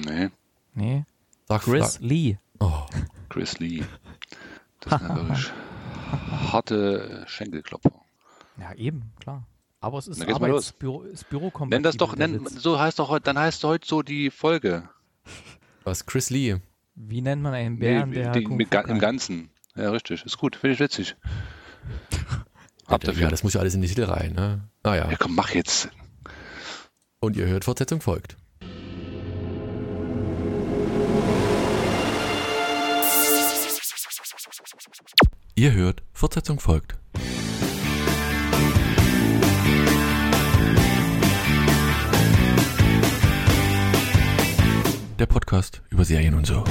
Nee, Nee. Sag Chris Fra- Lee. Oh, Chris Lee. Das sind ja wirklich harte Schenkelklopfer. Ja, eben, klar. Aber es ist los. Arbeitsbüro, ist Büro Nenn das doch, nenn, so heißt doch heute, dann heißt heute so die Folge. was? Chris Lee. Wie nennt man einen Bären, Nee, der die, Kung mit, Im? Ganzen. Ja, richtig. Ist gut. Finde ich witzig. Habt Ja, dafür. das muss ja alles in die Titel rein, ne? Naja. Ja, komm, mach jetzt. Und ihr hört, Fortsetzung folgt. Ihr hört, Fortsetzung folgt. Der Podcast über Serien und so.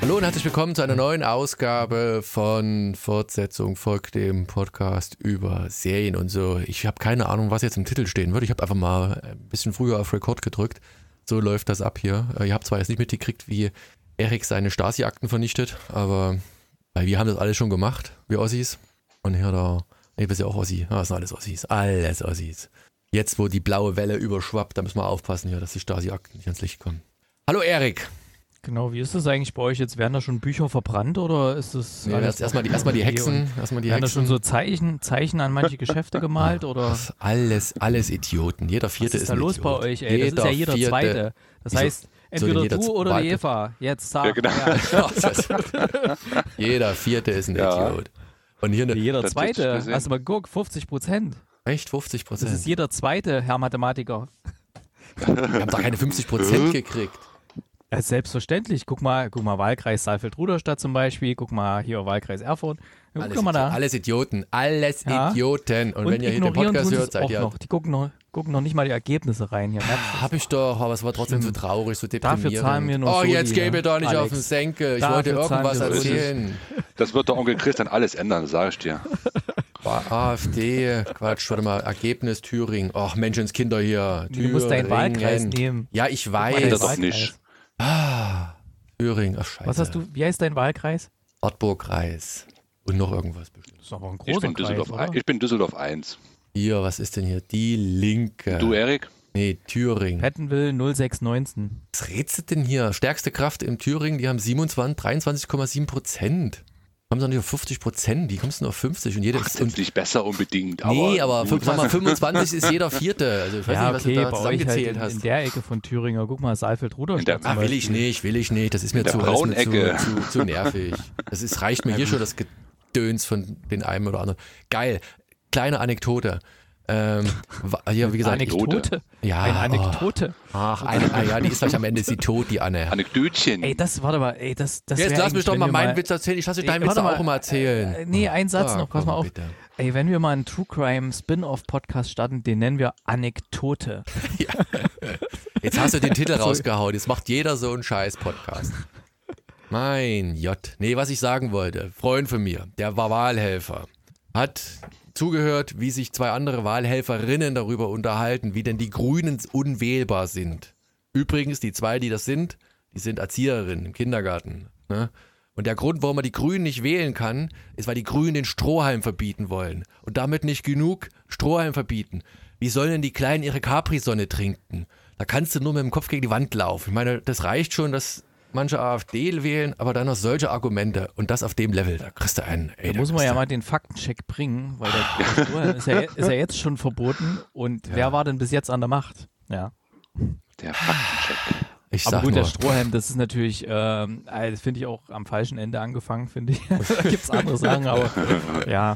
Hallo und herzlich willkommen zu einer neuen Ausgabe von Fortsetzung folgt dem Podcast über Serien und so. Ich habe keine Ahnung, was jetzt im Titel stehen wird. Ich habe einfach mal ein bisschen früher auf Record gedrückt. So läuft das ab hier. Äh, Ihr habt zwar jetzt nicht mitgekriegt, wie Erik seine Stasi-Akten vernichtet, aber weil wir haben das alles schon gemacht, wir Ossis. Und hier da, nee, bist ja auch Ossi. Das sind alles Ossis. Alles Ossis. Jetzt, wo die blaue Welle überschwappt, da müssen wir aufpassen hier, dass die Stasi-Akten nicht ans Licht kommen. Hallo Erik. Genau, wie ist das eigentlich bei euch jetzt? Werden da schon Bücher verbrannt oder ist das Nee, alles das erstmal die, erstmal die Hexen. Erstmal die Werden da Hexen. schon so Zeichen, Zeichen an manche Geschäfte gemalt oder Das ist alles, alles Idioten. Jeder was Vierte ist ist da ein los bei Idiot. euch, ey? Das ist ja jeder Vierte- Zweite. Das Wieso- heißt, entweder jeder du oder die? Eva. Jetzt sag. Ja, genau. Ja. Jeder Vierte ist ein Ja. Idiot. Und hier eine, Jeder Das Zweite. Hast du mal geguckt? 50 Prozent. echt 50 Das ist Prozent. jeder Zweite, Herr Mathematiker. Wir haben doch keine 50 Prozent gekriegt. Ja, selbstverständlich. Guck mal, guck mal, Wahlkreis Saalfeld-Ruderstadt zum Beispiel. Guck mal hier Wahlkreis Erfurt. Ja, Alles, guck mal da. alles Idioten. Alles Ja. Idioten. Und, Und wenn ihr hier den Podcast hört, seid ihr. noch. Die gucken noch, gucken noch nicht mal die Ergebnisse rein hier. Hab ich doch, aber es war trotzdem so Schlimm. traurig, so deprimierend. Dafür zahlen wir nur Oh, jetzt gebe ne? doch nicht Alex. auf den Senkel. Ich Dafür wollte irgendwas erzählen. Das wird der Onkel Chris dann alles ändern, sage ich dir. Boah, AfD, Quatsch, warte mal, Ergebnis Thüringen. Ach, Menschenskinder hier. Du musst deinen Thüringen. Wahlkreis nehmen. Ja, ich Weiß. der weiß. doch nicht. Ah, Thüringen, ach scheiße. Was hast du, wie heißt dein Wahlkreis? Ortburg-Kreis. Und noch irgendwas bestimmt. Das ist aber ein Ich großer bin, Düsseldorf, Kreis, oder? ich bin Düsseldorf 1. Hier, was ist denn hier? Die Linke. Du, Erik? Nee, Thüringen. Pettenville 0619. Was redest du denn hier? Stärkste Kraft im Thüringen, die haben 27, 23,7 Prozent. Haben sie noch nicht auf 50 Prozent, die kommst du nur auf 50 und jeder Ach, ist, und, nicht besser unbedingt, aber. Nee, aber gut. sag mal, 25 ist jeder Vierte. Also ich weiß Ja, nicht, was okay, du da euch halt zusammengezählt in, hast. in der Ecke von Thüringen. Guck mal, zum Ah, will ich nicht, will ich nicht. Das ist mir, zu, das ist mir zu, zu, zu nervig. Das ist, reicht mir hier schon das Gedöns von den einen oder anderen. Geil. Kleine Anekdote. Ähm, hier, wie gesagt, Anekdote. ja, Eine oh. Anekdote. Ach, eine, ah, ja, die ist gleich am Ende ist sie tot, die Anne. Anekdötchen. Ey, das, warte mal, ey, das, das Jetzt lass mich doch mal meinen Witz erzählen. Ich lasse Ey, deinen Witz auch mal, immer erzählen. Äh, nee, ein Satz Ah, noch, pass mal auf. bitte. Ey, wenn wir mal einen True Crime Spin-off-Podcast starten, den nennen wir Anekdote. Jetzt hast du den Titel rausgehauen. Jetzt macht jeder so einen Scheiß-Podcast. Mein J. Nee, was ich sagen wollte. Freund von mir, der war Wahlhelfer, hat zugehört, wie sich zwei andere Wahlhelferinnen darüber unterhalten, wie denn die Grünen unwählbar sind. Übrigens, die zwei, die das sind, die sind Erzieherinnen im Kindergarten. Ne? Und der Grund, warum man die Grünen nicht wählen kann, ist, weil die Grünen den Strohhalm verbieten wollen. Und damit nicht genug Strohhalm verbieten. Wie sollen denn die Kleinen ihre Capri-Sonne trinken? Da kannst du nur mit dem Kopf gegen die Wand laufen. Ich meine, das reicht schon, dass manche AfD wählen, aber dann noch solche Argumente und das auf dem Level, da kriegst du einen. Ey, Da muss man ja mal den Faktencheck bringen, weil der ist ja, ist ja jetzt schon verboten. Und wer war denn bis jetzt an der Macht? Ja. Der Faktencheck. Ich Aber gut, nur, der Strohhalm, das ist natürlich, ähm, äh, das finde ich auch am falschen Ende angefangen, finde ich. da gibt es andere Sachen, aber ja.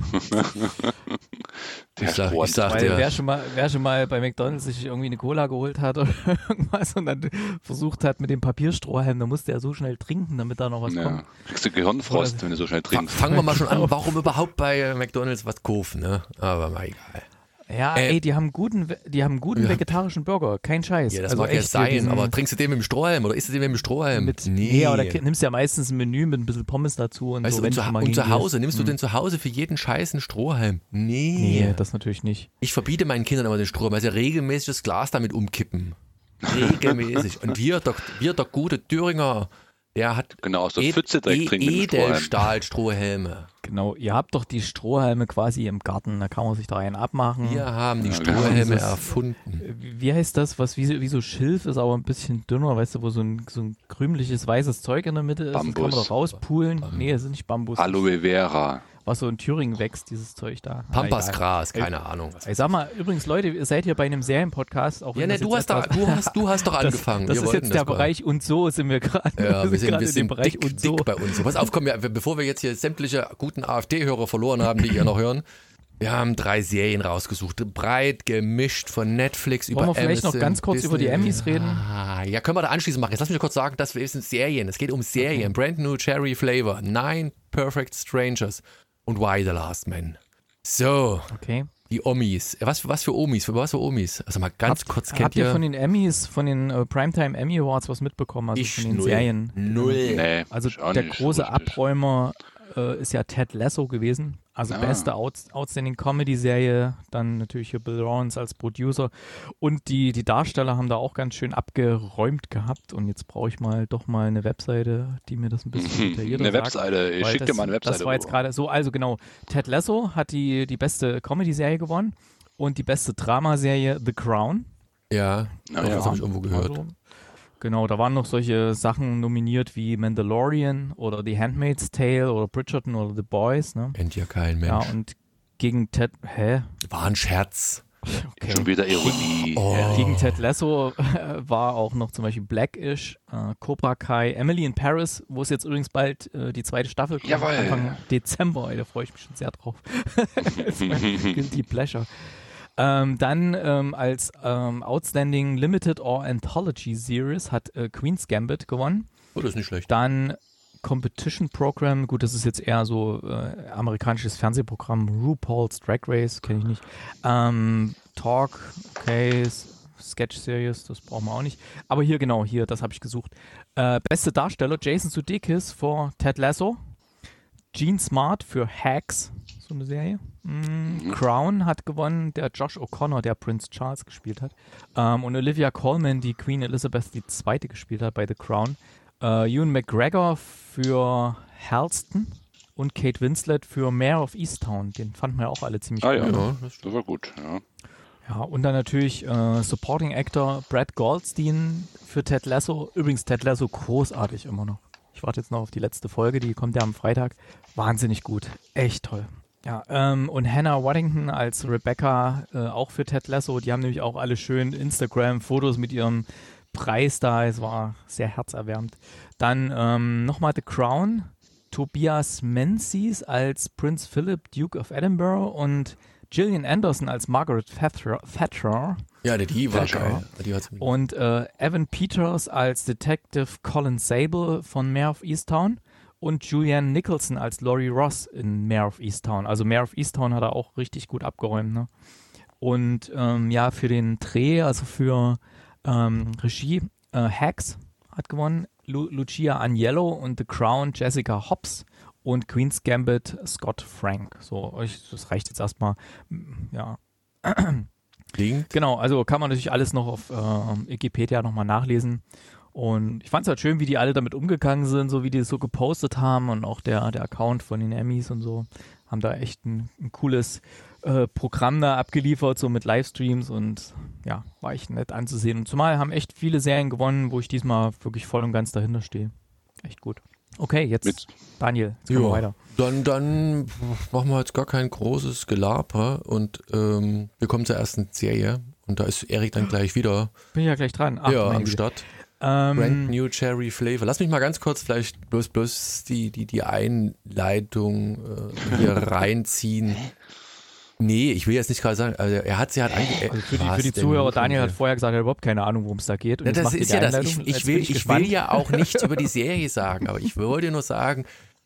Ich sag- ich sag- Weil der- wer schon, mal, wer schon mal bei McDonalds sich irgendwie eine Cola geholt hat oder irgendwas und dann versucht hat mit dem Papierstrohhalm, dann musste er so schnell trinken, damit da noch was ja. kommt. Kriegst du Gehirnfrost, wenn du so schnell trinkst. Fangen wir mal schon an, warum überhaupt bei McDonalds was kaufen, ne? Aber mal egal. Ja, Äh, ey, die haben guten, die haben guten Ja. vegetarischen Burger, kein Scheiß. Ja, das also mag ja sein, aber trinkst du den mit dem Strohhalm oder isst du den mit dem Strohhalm? mit, nee. da ki- nimmst du ja meistens ein Menü mit ein bisschen Pommes dazu und Weißt so. du, und, du zu, und zu. Hause, nimmst du Hm. denn zu Hause für jeden Scheiß einen Strohhalm? Nee. Nee, das natürlich nicht. Ich verbiete meinen Kindern immer den Strohhalm, weil sie regelmäßig das Glas damit umkippen. Regelmäßig. Und wir, der, wir, der gute Thüringer, Der hat Genau, aus der Ed- Pfütze direkt E-. Edelstahlstrohhelme. Genau, ihr habt doch die Strohhalme quasi im Garten, da kann man sich da einen abmachen. Wir haben die Ja, genau. Strohhelme Dieses- erfunden. Wie heißt das, was wie, so- wie so Schilf ist, aber ein bisschen dünner, weißt du, wo so ein, so ein krümeliges weißes Zeug in der Mitte ist? Das kann man Bambus. doch rauspulen. Nee, es ist nicht Bambus. Aloe Vera. Was so in Thüringen wächst, dieses Zeug da. Ah. Pampasgras, keine Ahnung. Ich sag mal, übrigens, Leute, ihr seid hier bei einem Serienpodcast. Auch Ja, ne, das du hast, da, du, hast, du hast doch das, angefangen. das Wir ist jetzt der das. Bereich und so sind wir gerade. Ja, wir sind, wir sind Bereich dick, und so. dick bei uns. Pass auf, komm, wir, bevor wir jetzt hier sämtliche guten AfD-Hörer verloren haben, die ihr noch hören, wir haben drei Serien rausgesucht. Breit gemischt von Netflix über Wollen wir vielleicht noch Amazon, ganz kurz über die Disney. Emmys reden? Ah, ja, können wir da anschließend machen. Jetzt lass mich kurz sagen, das sind Serien. Es geht um Serien. Brand New Cherry Flavor, Nine Perfect Strangers und Why the Last Man. So, Okay. die Omis. Was, was für Omis? Was für Omis? Also mal ganz Habt- kurz, kennt Habt ihr ihr? von den Emmys, von den äh, Primetime Emmy Awards was mitbekommen? Also ich von den null. Serien? Null. Nee, Also der große. Abräumer äh, ist ja Ted Lasso gewesen. Also Ah. beste Out Outstanding Comedy-Serie. Dann natürlich hier Bill Lawrence als Producer. Und die, die Darsteller haben da auch ganz schön abgeräumt gehabt. Und jetzt brauche ich mal doch mal eine Webseite, die mir das ein bisschen detaillierter Eine sagt. Webseite. Ich schicke dir mal eine Webseite. Das war jetzt gerade so. Also genau, Ted Lasso hat die, die beste Comedy-Serie gewonnen. Und die beste Dramaserie The Crown. Ja, ja. das habe ich irgendwo gehört. Also, genau, da waren noch solche Sachen nominiert wie Mandalorian oder The Handmaid's Tale oder Bridgerton oder The Boys. Ne? Kennt ja kein Mensch. Ja, und gegen Ted, hä? War ein Scherz. Okay. Schon wieder Ironie. Oh. Gegen Ted Lasso äh, war auch noch zum Beispiel Blackish, äh, Cobra Kai, Emily in Paris, wo es jetzt übrigens bald äh, die zweite Staffel kommt, Jawohl. Anfang Dezember, ey, da freue ich mich schon sehr drauf. Guilty Pleasure. Ähm, dann ähm, als ähm, Outstanding Limited or Anthology Series hat äh, Queen's Gambit gewonnen. Oh, das ist nicht schlecht. Dann Competition Program, gut, das ist jetzt eher so äh, amerikanisches Fernsehprogramm, RuPaul's Drag Race, kenne ich nicht. Ähm, Talk, okay, Sketch Series, das brauchen wir auch nicht. Aber hier genau, hier, das habe ich gesucht. Äh, beste Darsteller, Jason Sudeikis für Ted Lasso, Gene Smart für Hacks, so eine Serie. Mm, Crown hat gewonnen, der Josh O'Connor, der Prince Charles gespielt hat. Ähm, und Olivia Colman, die Queen Elizabeth II. gespielt hat bei The Crown. Äh, Ewan McGregor für Halston und Kate Winslet für Mayor of Easttown. Den fanden wir auch alle ziemlich Ah gut. ja, Ja, das das war gut. Ja. Ja, und dann natürlich äh, Supporting Actor Brad Goldstein für Ted Lasso. Übrigens Ted Lasso großartig immer noch. Ich warte jetzt noch auf die letzte Folge, die kommt ja am Freitag. Wahnsinnig gut. Echt toll. Ja, ähm, und Hannah Waddington als Rebecca äh, auch für Ted Lasso. Die haben nämlich auch alle schön Instagram-Fotos mit ihrem Preis da. Es war sehr herzerwärmend. Dann ähm, nochmal The Crown. Tobias Menzies als Prince Philip, Duke of Edinburgh und Gillian Anderson als Margaret Thatcher, Thatcher Ja, die- die war geil. Und äh, Evan Peters als Detective Colin Sable von Mayor of Easttown und Julianne Nicholson als Laurie Ross in Mayor of Easttown. Also Mayor of Easttown hat er auch richtig gut abgeräumt. Ne? Und ähm, ja, für den Dreh, also für ähm, Regie, äh, Hacks hat gewonnen, Lu Lucia Agnello und The Crown Jessica Hobbs und Queen's Gambit Scott Frank. So, euch, das reicht jetzt erstmal. Ja, klingt. Genau, also kann man natürlich alles noch auf äh, Wikipedia nochmal nachlesen. Und ich fand es halt schön, wie die alle damit umgegangen sind, so wie die es so gepostet haben und auch der, der Account von den Emmys und so. Haben da echt ein, ein cooles äh, Programm da abgeliefert, so mit Livestreams und ja, war echt nett anzusehen. Und zumal haben echt viele Serien gewonnen, wo ich diesmal wirklich voll und ganz dahinter stehe. Echt gut. Okay, jetzt Mit- Daniel, jetzt Ja. weiter. Dann, dann machen wir jetzt gar kein großes Gelaber und ähm, wir kommen zur ersten Serie. Und da ist Erik dann gleich wieder Bin ja gleich dran. Ach, ja, am. Start. Ähm, Brand New Cherry Flavor. Lass mich mal ganz kurz vielleicht bloß, bloß die, die, die Einleitung äh, hier reinziehen. Nee, ich will jetzt nicht gerade sagen, also er hat sie halt ange Also für die, für die Zuhörer, Daniel hat vorher gesagt, er hat überhaupt keine Ahnung, worum es da geht. Und Ja, jetzt das ist ja das. Ich, ich, will, ich will ja auch nichts über die Serie sagen, aber ich wollte nur sagen,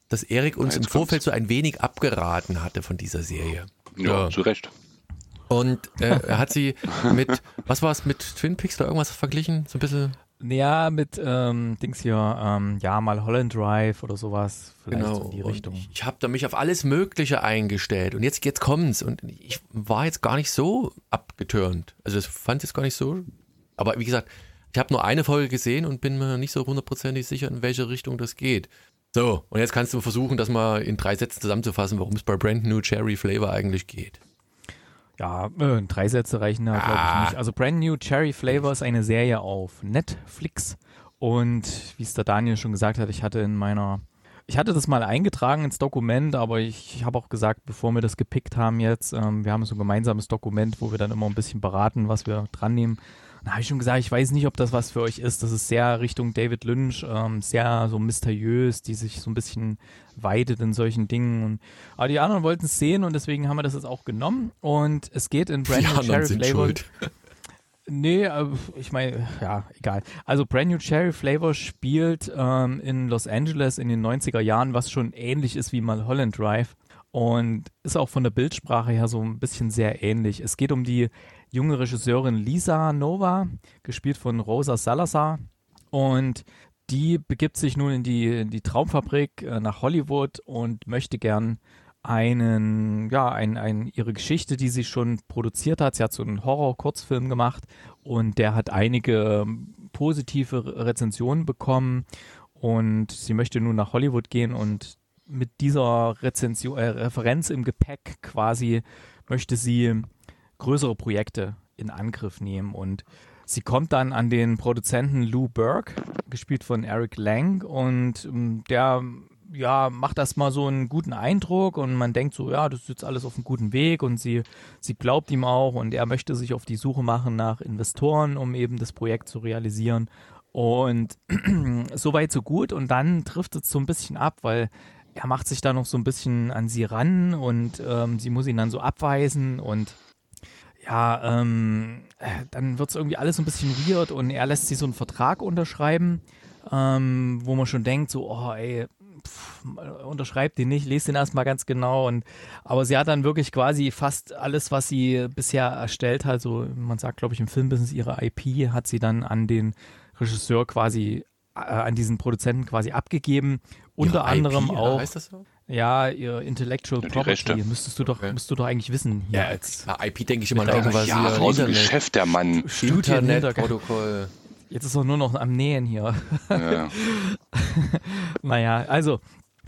dass Erik uns Jetzt im Vorfeld kommt's. so ein wenig abgeraten hatte von dieser Serie. Ja, Ja. zu Recht. Und äh, er hat sie mit, was war es, mit Twin Peaks oder irgendwas verglichen? So ein bisschen, Ja, mit ähm, Dings hier, ähm, ja, mal Holland Drive oder sowas. Vielleicht genau. in die Und Richtung. Ich, ich habe da mich auf alles Mögliche eingestellt. Und jetzt, jetzt kommt's. Und ich war jetzt gar nicht so abgetürnt. Also ich fand es jetzt gar nicht so. Aber wie gesagt, Ich habe nur eine Folge gesehen und bin mir nicht so hundertprozentig sicher, in welche Richtung das geht. So, und jetzt kannst du versuchen, das mal in drei Sätzen zusammenzufassen, worum es bei Brand New Cherry Flavor eigentlich geht. Ja, äh, drei Sätze reichen da, glaube ich, Ah. nicht. Also Brand New Cherry Flavor ist eine Serie auf Netflix. Und wie es der Daniel schon gesagt hat, ich hatte in meiner. Ich hatte das mal eingetragen ins Dokument, aber ich, habe auch gesagt, bevor wir das gepickt haben jetzt, ähm, wir haben so ein gemeinsames Dokument, wo wir dann immer ein bisschen beraten, was wir dran nehmen. Da habe ich schon gesagt, ich weiß nicht, ob das was für euch ist. Das ist sehr Richtung David Lynch, ähm, sehr so mysteriös, die sich so ein bisschen weitet in solchen Dingen. Und, aber die anderen wollten es sehen und deswegen haben wir das jetzt auch genommen. Und es geht in Brand Die New Cherry Flavor. schuld. Nee, äh, ich meine, ja, egal. Also Brand New Cherry Flavor spielt ähm, in Los Angeles in den 90er Jahren, was schon ähnlich ist wie Mulholland Drive und ist auch von der Bildsprache her so ein bisschen sehr ähnlich. Es geht um die junge Regisseurin Lisa Nova, gespielt von Rosa Salazar und die begibt sich nun in die, in die Traumfabrik äh, nach Hollywood und möchte gern einen, ja, ein, ein, ihre Geschichte, die sie schon produziert hat. Sie hat so einen Horror-Kurzfilm gemacht und der hat einige ähm, positive Rezensionen bekommen und sie möchte nun nach Hollywood gehen und mit dieser Rezension, äh, Referenz im Gepäck quasi möchte sie größere Projekte in Angriff nehmen und sie kommt dann an den Produzenten Lou Burke, gespielt von Eric Lang und ähm, der ja, macht erstmal so einen guten Eindruck und man denkt so, ja, das ist jetzt alles auf einem guten Weg und sie, sie glaubt ihm auch und er möchte sich auf die Suche machen nach Investoren, um eben das Projekt zu realisieren. Und so weit, so gut. Und dann trifft es so ein bisschen ab, weil er macht sich da noch so ein bisschen an sie ran und ähm, sie muss ihn dann so abweisen und ja, ähm, äh, dann wird es irgendwie alles so ein bisschen weird und er lässt sie so einen Vertrag unterschreiben, ähm, wo man schon denkt, so, oh ey, pff, unterschreibt den nicht, lest den erstmal ganz genau. Und, aber sie hat dann wirklich quasi fast alles, was sie bisher erstellt hat, so man sagt, glaube ich, im Filmbusiness, ihre IP hat sie dann an den Regisseur quasi, äh, an diesen Produzenten quasi abgegeben. Unter Ihre anderem IP, auch, Heißt das so? Ja, ihr Intellectual Ja, die Property, Rechte. müsstest du doch, Okay. müsstest du doch eigentlich wissen. hier Ja, als- bei IP denke ich immer deiner irgendwas Ja, hier. Internet, Geschäft, der Mann. Internetprotokoll. Jetzt ist er nur noch am Nähen hier. Ja. Naja, also,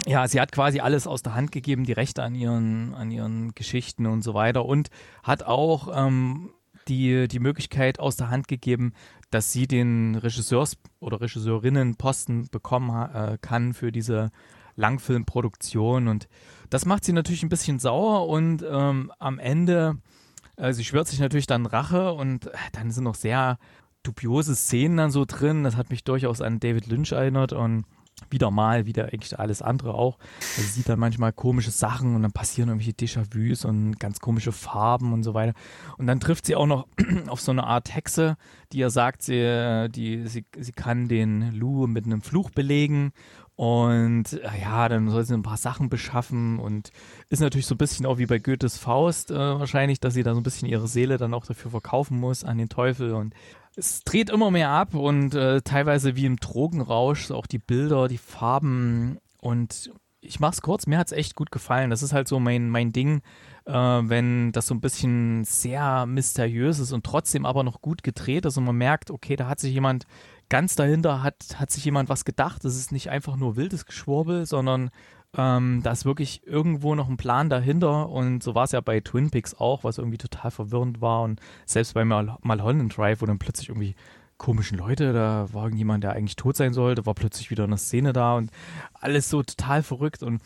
ja, sie hat quasi alles aus der Hand gegeben, die Rechte an ihren, an ihren Geschichten und so weiter und hat auch ähm, die, die Möglichkeit aus der Hand gegeben, dass sie den Regisseurs- oder Regisseurinnenposten bekommen äh, kann für diese Langfilmproduktion und das macht sie natürlich ein bisschen sauer und ähm, am Ende, äh, sie schwört sich natürlich dann Rache und äh, dann sind noch sehr dubiose Szenen dann so drin. Das hat mich durchaus an David Lynch erinnert und wieder mal, wieder eigentlich alles andere auch. Also sie sieht dann manchmal komische Sachen und dann passieren irgendwelche Déjà-vus und ganz komische Farben und so weiter. Und dann trifft sie auch noch auf so eine Art Hexe, die ihr sagt, sie, äh, die, sie, sie kann den Lou mit einem Fluch belegen. Und äh, ja, dann soll sie ein paar Sachen beschaffen und ist natürlich so ein bisschen auch wie bei Goethes Faust äh, wahrscheinlich, dass sie da so ein bisschen ihre Seele dann auch dafür verkaufen muss an den Teufel und es dreht immer mehr ab und äh, teilweise wie im Drogenrausch, auch die Bilder, die Farben und ich mach's kurz, mir hat's echt gut gefallen. Das ist halt so mein, mein Ding, äh, wenn das so ein bisschen sehr mysteriös ist und trotzdem aber noch gut gedreht ist und man merkt, okay, da hat sich jemand ganz dahinter, hat, hat sich jemand was gedacht. Das ist nicht einfach nur wildes Geschwurbel, sondern ähm, da ist wirklich irgendwo noch ein Plan dahinter. Und so war es ja bei Twin Peaks auch, was irgendwie total verwirrend war. Und selbst bei Mal Malholland Drive, wo dann plötzlich irgendwie komischen Leute, da war irgendjemand, der eigentlich tot sein sollte, war plötzlich wieder eine Szene da. Und alles so total verrückt. Und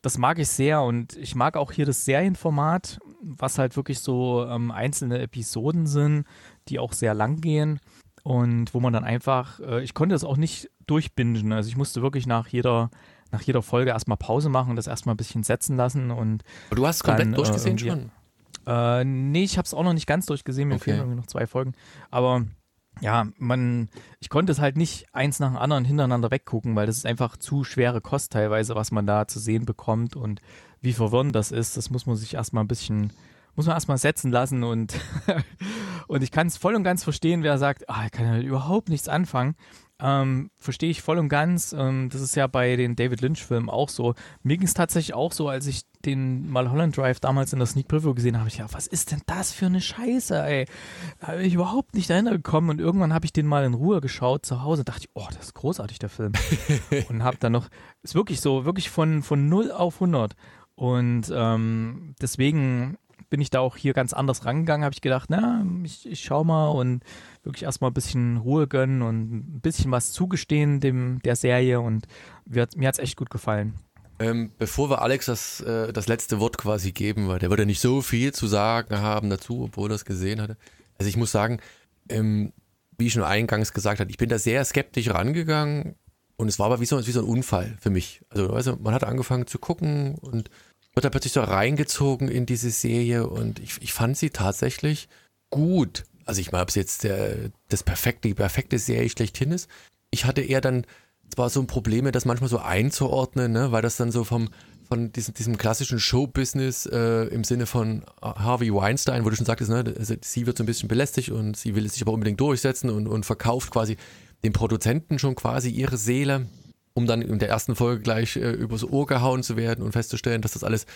das mag ich sehr. Und ich mag auch hier das Serienformat, was halt wirklich so ähm, einzelne Episoden sind, die auch sehr lang gehen und wo man dann einfach, äh, ich konnte das auch nicht durchbingen, also ich musste wirklich nach jeder nach jeder Folge erstmal Pause machen, das erstmal ein bisschen setzen lassen und Aber du hast es komplett Dann, äh, durchgesehen irgendwie- schon. äh, nee, ich habe es auch noch nicht ganz durchgesehen, mir Okay. fehlen irgendwie noch zwei Folgen. Aber ja, man, ich konnte es halt nicht eins nach dem anderen hintereinander weggucken, weil das ist einfach zu schwere Kost teilweise, was man da zu sehen bekommt und wie verwirrend das ist. Das muss man sich erstmal ein bisschen, muss man erstmal setzen lassen und, und ich kann es voll und ganz verstehen, wer sagt, ah, ich kann ja überhaupt nichts anfangen. Ähm, Verstehe ich voll und ganz. Ähm, das ist ja bei den David Lynch-Filmen auch so. Mir ging es tatsächlich auch so, als ich den Mulholland Drive damals in der Sneak Preview gesehen, habe ich ja, was ist denn das für eine Scheiße, ey? Da habe ich überhaupt nicht dahinter gekommen und irgendwann habe ich den mal in Ruhe geschaut zu Hause und dachte, oh, das ist großartig, der Film. und habe dann noch, ist wirklich so, wirklich von, von 0 auf 100. Und ähm, deswegen bin ich da auch hier ganz anders rangegangen, habe ich gedacht, na, ich, ich schau mal und wirklich erstmal ein bisschen Ruhe gönnen und ein bisschen was zugestehen dem der Serie und wird, mir hat es echt gut gefallen. Ähm, bevor wir Alex das, äh, das letzte Wort quasi geben, weil der wird ja nicht so viel zu sagen haben dazu, obwohl er es gesehen hatte. Also ich muss sagen, ähm, wie ich schon eingangs gesagt habe, ich bin da sehr skeptisch rangegangen und es war aber wie so, wie so ein Unfall für mich. Also, also man hat angefangen zu gucken und wird da plötzlich so reingezogen in diese Serie und ich, ich fand sie tatsächlich gut. Also ich meine, ob es jetzt der, das perfekte, die perfekte Serie schlechthin ist. Ich hatte eher dann zwar so ein Probleme, das manchmal so einzuordnen, ne, weil das dann so vom von diesem, diesem klassischen Showbusiness äh, im Sinne von Harvey Weinstein, wo du schon sagtest, ne, also sie wird so ein bisschen belästigt und sie will sich aber unbedingt durchsetzen und, und verkauft quasi dem Produzenten schon quasi ihre Seele um dann in der ersten Folge gleich äh, übers Ohr gehauen zu werden und festzustellen, dass das alles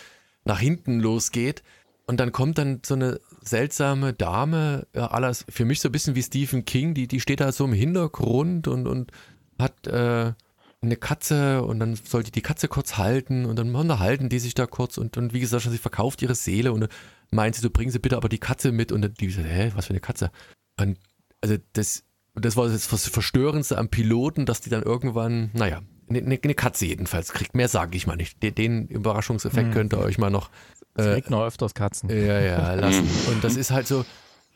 nach hinten losgeht. Und dann kommt dann so eine seltsame Dame, ja, alles für mich so ein bisschen wie Stephen King, die, die steht da so im Hintergrund und, und hat äh, eine Katze und dann soll die die Katze kurz halten und dann unterhalten die sich da kurz und, und wie gesagt, sie verkauft ihre Seele und meint sie, so bringen sie bitte aber die Katze mit und dann die sagt, hä, was für eine Katze? Und also das das war das Verstörendste am Piloten, dass die dann irgendwann, naja, eine, eine Katze jedenfalls kriegt. Mehr sage ich mal nicht. Den, den Überraschungseffekt hm. könnt ihr euch mal noch. Äh, es kriegt noch öfters Katzen. Ja, ja, lassen. Und das ist halt so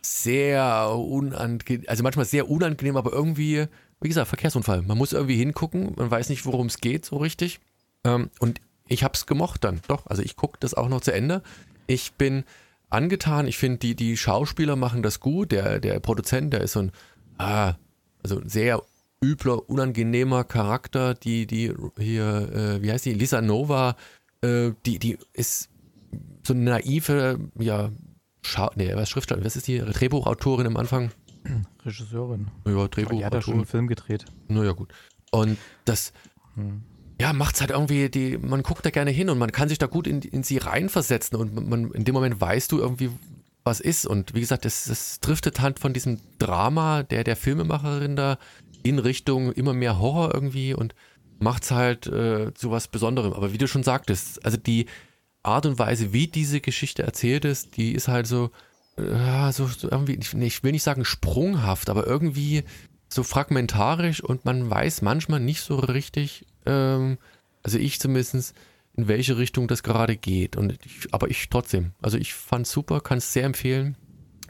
sehr unangenehm, also manchmal sehr unangenehm, aber irgendwie, wie gesagt, Verkehrsunfall. Man muss irgendwie hingucken, man weiß nicht, worum es geht so richtig. Ähm, und ich habe es gemocht dann, doch. Also ich gucke das auch noch zu Ende. Ich bin angetan. Ich finde, die, die Schauspieler machen das gut. Der, der Produzent, der ist so ein ah, also sehr übler, unangenehmer Charakter, die, die hier, äh, wie heißt die, Lisa Nova, äh, die, die ist so eine naive, ja, Schau nee, was Schriftsteller, was ist die Drehbuchautorin am Anfang? Regisseurin. Ja, Drehbuchautorin. Die hat ja schon einen Film gedreht. Naja, gut. Und das, hm. ja, macht's halt irgendwie, die, man guckt da gerne hin und man kann sich da gut in, in sie reinversetzen und man, in dem Moment weißt du irgendwie, was ist. Und wie gesagt, das, das driftet halt von diesem Drama der, der Filmemacherin da in Richtung immer mehr Horror irgendwie und macht es halt äh, zu was Besonderem. Aber wie du schon sagtest, also die Art und Weise, wie diese Geschichte erzählt ist, die ist halt so, äh, so, so irgendwie, ich, ich will nicht sagen sprunghaft, aber irgendwie so fragmentarisch und man weiß manchmal nicht so richtig, ähm, also ich zumindest, in welche Richtung das gerade geht. Und ich, aber ich trotzdem, also ich fand super, kann es sehr empfehlen.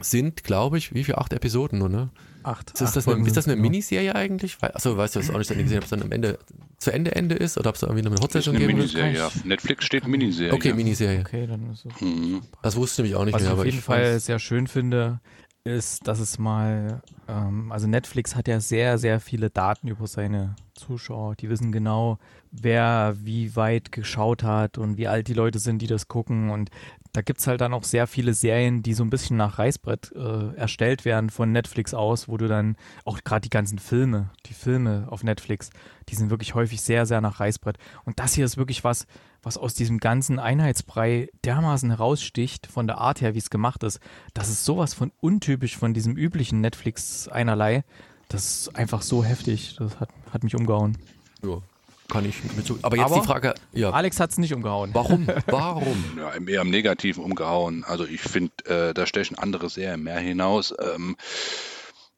Sind, glaube ich, wie viele? Acht Episoden nur, ne? Acht. Ist, acht das, eine, ist das eine Miniserie eigentlich? Achso, weißt du das auch nicht gesehen, ob es dann am Ende zu Ende Ende ist oder ob es irgendwie noch eine Hotsession geben wird? Miniserie, ja. Netflix steht Miniserie. Okay, Miniserie. Okay, dann ist es. Mhm. Das wusste ich auch nicht Was mehr. Was ich auf jeden Fall sehr schön finde, ist, dass es mal, ähm, also Netflix hat ja sehr, sehr viele Daten über seine Zuschauer. Die wissen genau, wer wie weit geschaut hat und wie alt die Leute sind, die das gucken. Und da gibt es halt dann auch sehr viele Serien, die so ein bisschen nach Reißbrett äh, erstellt werden von Netflix aus, wo du dann auch gerade die ganzen Filme, die Filme auf Netflix, die sind wirklich häufig sehr, sehr nach Reißbrett. Und das hier ist wirklich was, was aus diesem ganzen Einheitsbrei dermaßen heraussticht, von der Art her, wie es gemacht ist. Das ist sowas von untypisch von diesem üblichen Netflix einerlei. Das ist einfach so heftig. Das hat, hat mich umgehauen. Ja, kann ich mit so. Aber jetzt Aber die Frage, ja. Alex hat es nicht umgehauen. Warum? Warum? ja, eher am Negativen umgehauen. Also ich finde, äh, da stechen andere sehr mehr hinaus. Ähm,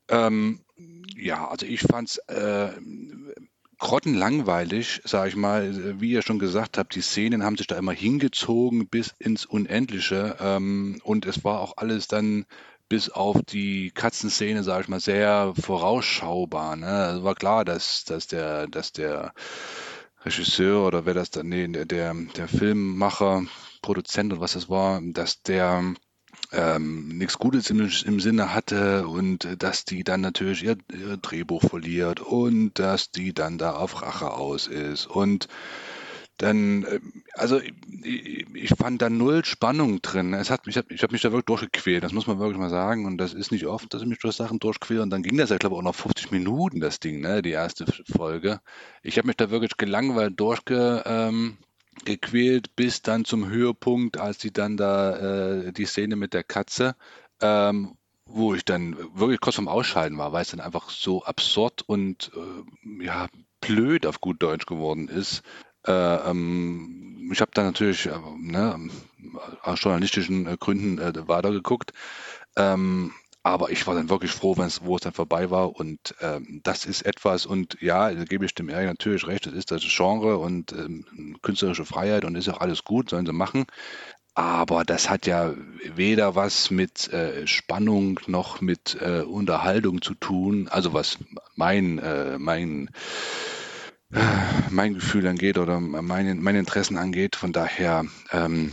ähm, ja, also ich fand es äh, grottenlangweilig, sage ich mal. Wie ihr schon gesagt habt, die Szenen haben sich da immer hingezogen bis ins Unendliche. Ähm, und es war auch alles dann bis auf die Katzenszene, sage ich mal, sehr vorausschaubar. Ne? Also war klar, dass, dass, der, dass der Regisseur oder wer das dann, nee, der, der Filmmacher, Produzent oder was das war, dass der ähm, nichts Gutes im, im Sinne hatte und dass die dann natürlich ihr, ihr Drehbuch verliert und dass die dann da auf Rache aus ist und dann, äh, also ich, ich fand da null Spannung drin. Es hat, ich habe ich hab mich da wirklich durchgequält, das muss man wirklich mal sagen. Und das ist nicht oft, dass ich mich durch Sachen durchquäle. Und dann ging das ja, glaube ich, auch noch 50 Minuten, das Ding, ne, die erste Folge. Ich habe mich da wirklich gelangweilt durchge, ähm, gequält bis dann zum Höhepunkt, als die dann da äh, die Szene mit der Katze, ähm, wo ich dann wirklich kurz vorm Ausscheiden war, weil es dann einfach so absurd und äh, ja blöd auf gut Deutsch geworden ist. Äh, ähm, ich habe dann natürlich äh, ne, aus journalistischen äh, Gründen äh, weitergeguckt. Ähm, aber ich war dann wirklich froh, wenn's, wo es dann vorbei war. Und ähm, das ist etwas, und ja, da gebe ich dem Erik natürlich recht, das ist das Genre und ähm, künstlerische Freiheit und ist auch alles gut, sollen sie machen. Aber das hat ja weder was mit äh, Spannung noch mit äh, Unterhaltung zu tun. Also was mein, äh, mein, mein Gefühl angeht oder meine, meine Interessen angeht. Von daher ähm,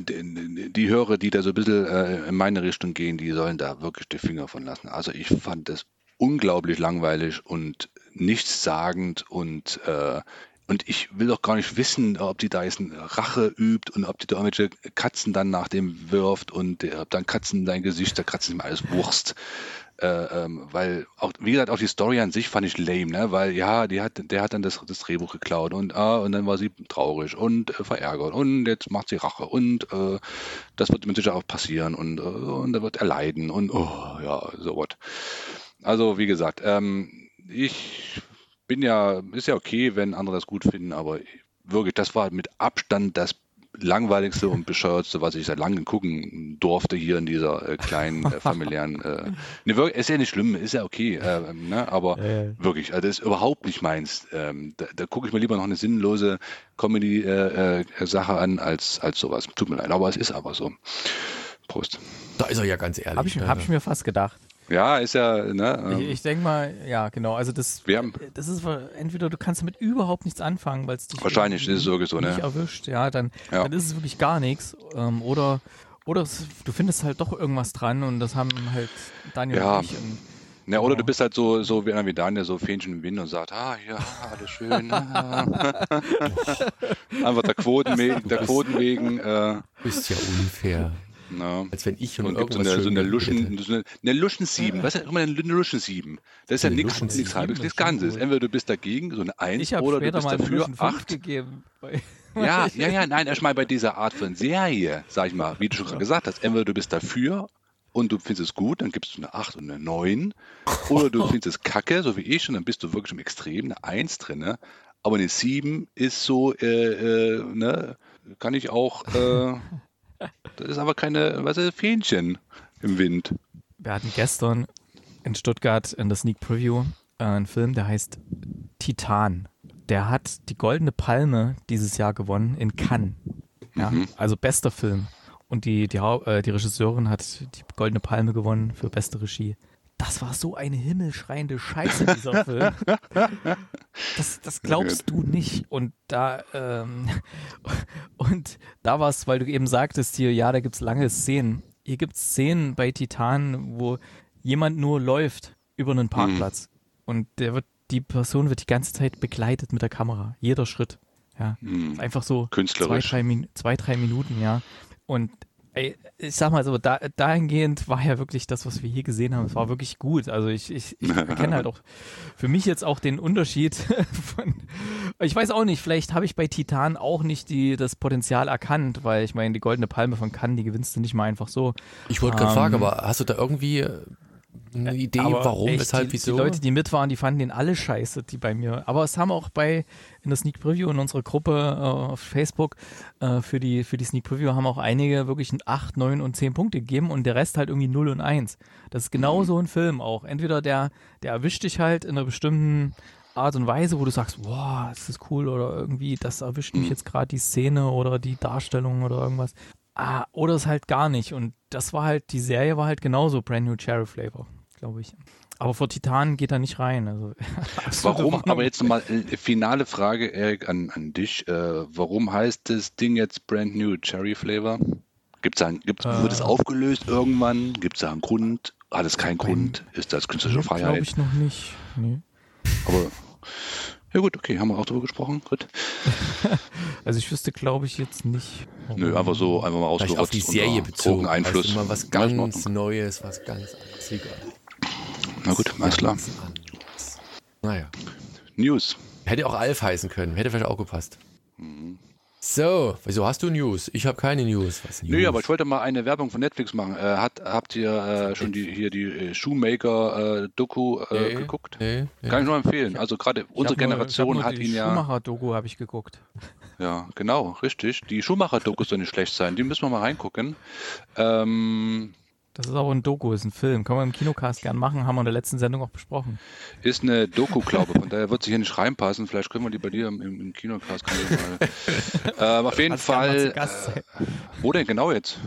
die, die Hörer, die da so ein bisschen äh, in meine Richtung gehen, die sollen da wirklich die Finger von lassen. Also ich fand das unglaublich langweilig und nichtssagend und äh, und ich will doch gar nicht wissen, ob die da jetzt eine Rache übt und ob die da irgendwelche Katzen dann nach dem wirft und äh, ob dann Katzen dein Gesicht, da Katzen ist mir alles Wurst. Äh, ähm, weil auch, wie gesagt, auch die Story an sich fand ich lame, ne? Weil ja, die hat, der hat dann das, das Drehbuch geklaut und ah, und dann war sie traurig und äh, verärgert und jetzt macht sie Rache und äh, das wird mit Sicherheit auch passieren und, äh, und da wird er leiden und oh ja, so what. Also wie gesagt, ähm, ich bin ja, ist ja okay, wenn andere das gut finden, aber wirklich, das war mit Abstand das langweiligste und bescheuertste, was ich seit langem gucken durfte hier in dieser äh, kleinen äh, familiären. Äh, ne, wirklich, ist ja nicht schlimm, ist ja okay, äh, ne, aber wirklich, also das ist überhaupt nicht meins. Ähm, da, da gucke ich mir lieber noch eine sinnlose Comedy-Sache an als, als sowas. Tut mir leid, aber es ist aber so. Prost. Da ist er ja ganz ehrlich. Habe ich, hab ich mir fast gedacht. Ja, ist ja, ne? Ähm, ich, ich denke mal, ja, genau. Also das, haben, das ist entweder du kannst damit überhaupt nichts anfangen, weil es dich wahrscheinlich ist es sowieso, ne? erwischt, ja, dann, ja. dann ist es wirklich gar nichts. Ähm, oder oder es, du findest halt doch irgendwas dran und das haben halt Daniel ja. und ich. Und, ja, oder du bist halt so, so wie, wie Daniel, so Fähnchen im Wind und sagt, ah, ja, alles schön. Einfach der Quoten, der Quoten wegen. Äh, bist ja unfair. No. Als wenn ich schon und gibt so eine, so eine Luschen, so eine, eine Luschen 7. Ja. Was ist immer eine Luschen 7? Das ist ja nichts nichts halbes, nichts Ganzes. Entweder du bist dagegen, so eine 1, oder du bist dafür 8. gegeben. Ja, ja, ja, nein, erstmal bei dieser Art von Serie, sag ich mal, wie du schon gerade gesagt hast, entweder du bist dafür und du findest es gut, dann gibst du eine 8 und eine 9. Oder du findest es kacke, so wie ich, und dann bist du wirklich im Extrem, eine 1 drin. Aber eine 7 ist so, äh, äh, ne, kann ich auch äh, das ist aber keine, was ist Fähnchen im Wind. Wir hatten gestern in Stuttgart in der Sneak Preview äh, einen Film, der heißt Titan. Der hat die Goldene Palme dieses Jahr gewonnen in Cannes. Ja, mhm. Also bester Film. Und die, die, äh, die Regisseurin hat die Goldene Palme gewonnen für beste Regie das war so eine himmelschreiende Scheiße, dieser Film. Das, das glaubst du nicht. Und da, ähm, und da war es, weil du eben sagtest hier, ja, da gibt es lange Szenen. Hier gibt es Szenen bei Titan, wo jemand nur läuft über einen Parkplatz. Mhm. Und der wird, die Person wird die ganze Zeit begleitet mit der Kamera. Jeder Schritt. Ja. Mhm. Einfach so Künstlerisch. Zwei drei, zwei, drei Minuten, ja. Und Ey, ich sag mal so, da, dahingehend war ja wirklich das, was wir hier gesehen haben, es war wirklich gut. Also ich, ich, ich erkenne halt auch für mich jetzt auch den Unterschied von, ich weiß auch nicht, vielleicht habe ich bei Titan auch nicht die, das Potenzial erkannt, weil ich meine, die goldene Palme von Cannes, die gewinnst du nicht mal einfach so. Ich wollte gerade ähm, fragen, aber hast du da irgendwie eine Idee, aber warum, echt, weshalb, die, wieso? Die Leute, die mit waren, die fanden den alle scheiße, die bei mir. Aber es haben auch bei, in der Sneak Preview, in unserer Gruppe äh, auf Facebook, äh, für, die, für die Sneak Preview haben auch einige wirklich 8, 9 und 10 Punkte gegeben und der Rest halt irgendwie 0 und 1. Das ist genau mhm. so ein Film auch. Entweder der, der erwischt dich halt in einer bestimmten Art und Weise, wo du sagst, boah, ist das cool oder irgendwie, das erwischt mich mhm. jetzt gerade die Szene oder die Darstellung oder irgendwas. Ah, oder es halt gar nicht. Und das war halt, die Serie war halt genauso Brand New Cherry Flavor glaube ich. Aber vor Titan geht er nicht rein. Also, warum? Aber jetzt nochmal äh, finale Frage, Erik, an, an dich. Äh, warum heißt das Ding jetzt Brand New Cherry Flavor? Gibt's ein, gibt's, äh, wird es aufgelöst irgendwann? Gibt es da einen Grund? Hat es keinen Grund? Ist das künstlerische Freiheit? Glaube ich noch nicht. Nee. Aber ja gut, okay, haben wir auch darüber gesprochen. Gut. also ich wüsste, glaube ich, jetzt nicht. Nö, einfach so einfach mal ausgerotzt. auf die Serie bezogen. Einfluss. Also mal was ganz Neues, was ganz anderes. Na gut, alles klar. Naja. News. Hätte auch Alf heißen können, hätte vielleicht auch gepasst. Mhm. So, wieso hast du News? Ich habe keine News. Was News? Nö, aber ich wollte mal eine Werbung von Netflix machen. Äh, hat, habt ihr äh, schon die, hier die äh, Shoemaker-Doku äh, Nee, geguckt? Nee, nee. Kann ich nur empfehlen. Also gerade unsere Generation nur hat die ihn ja. Schumacher-Doku habe ich geguckt. Ja, genau, richtig. Die Schumacher-Doku soll nicht schlecht sein. Die müssen wir mal reingucken. Ähm, Das ist auch ein Doku, ist ein Film. Können wir im Kinocast gern machen, haben wir in der letzten Sendung auch besprochen. ist eine Doku, glaube ich. Von daher wird sie hier nicht reinpassen. Vielleicht können wir die bei dir im, im Kinocast ähm, auf jeden Fall. Äh, wo denn genau jetzt?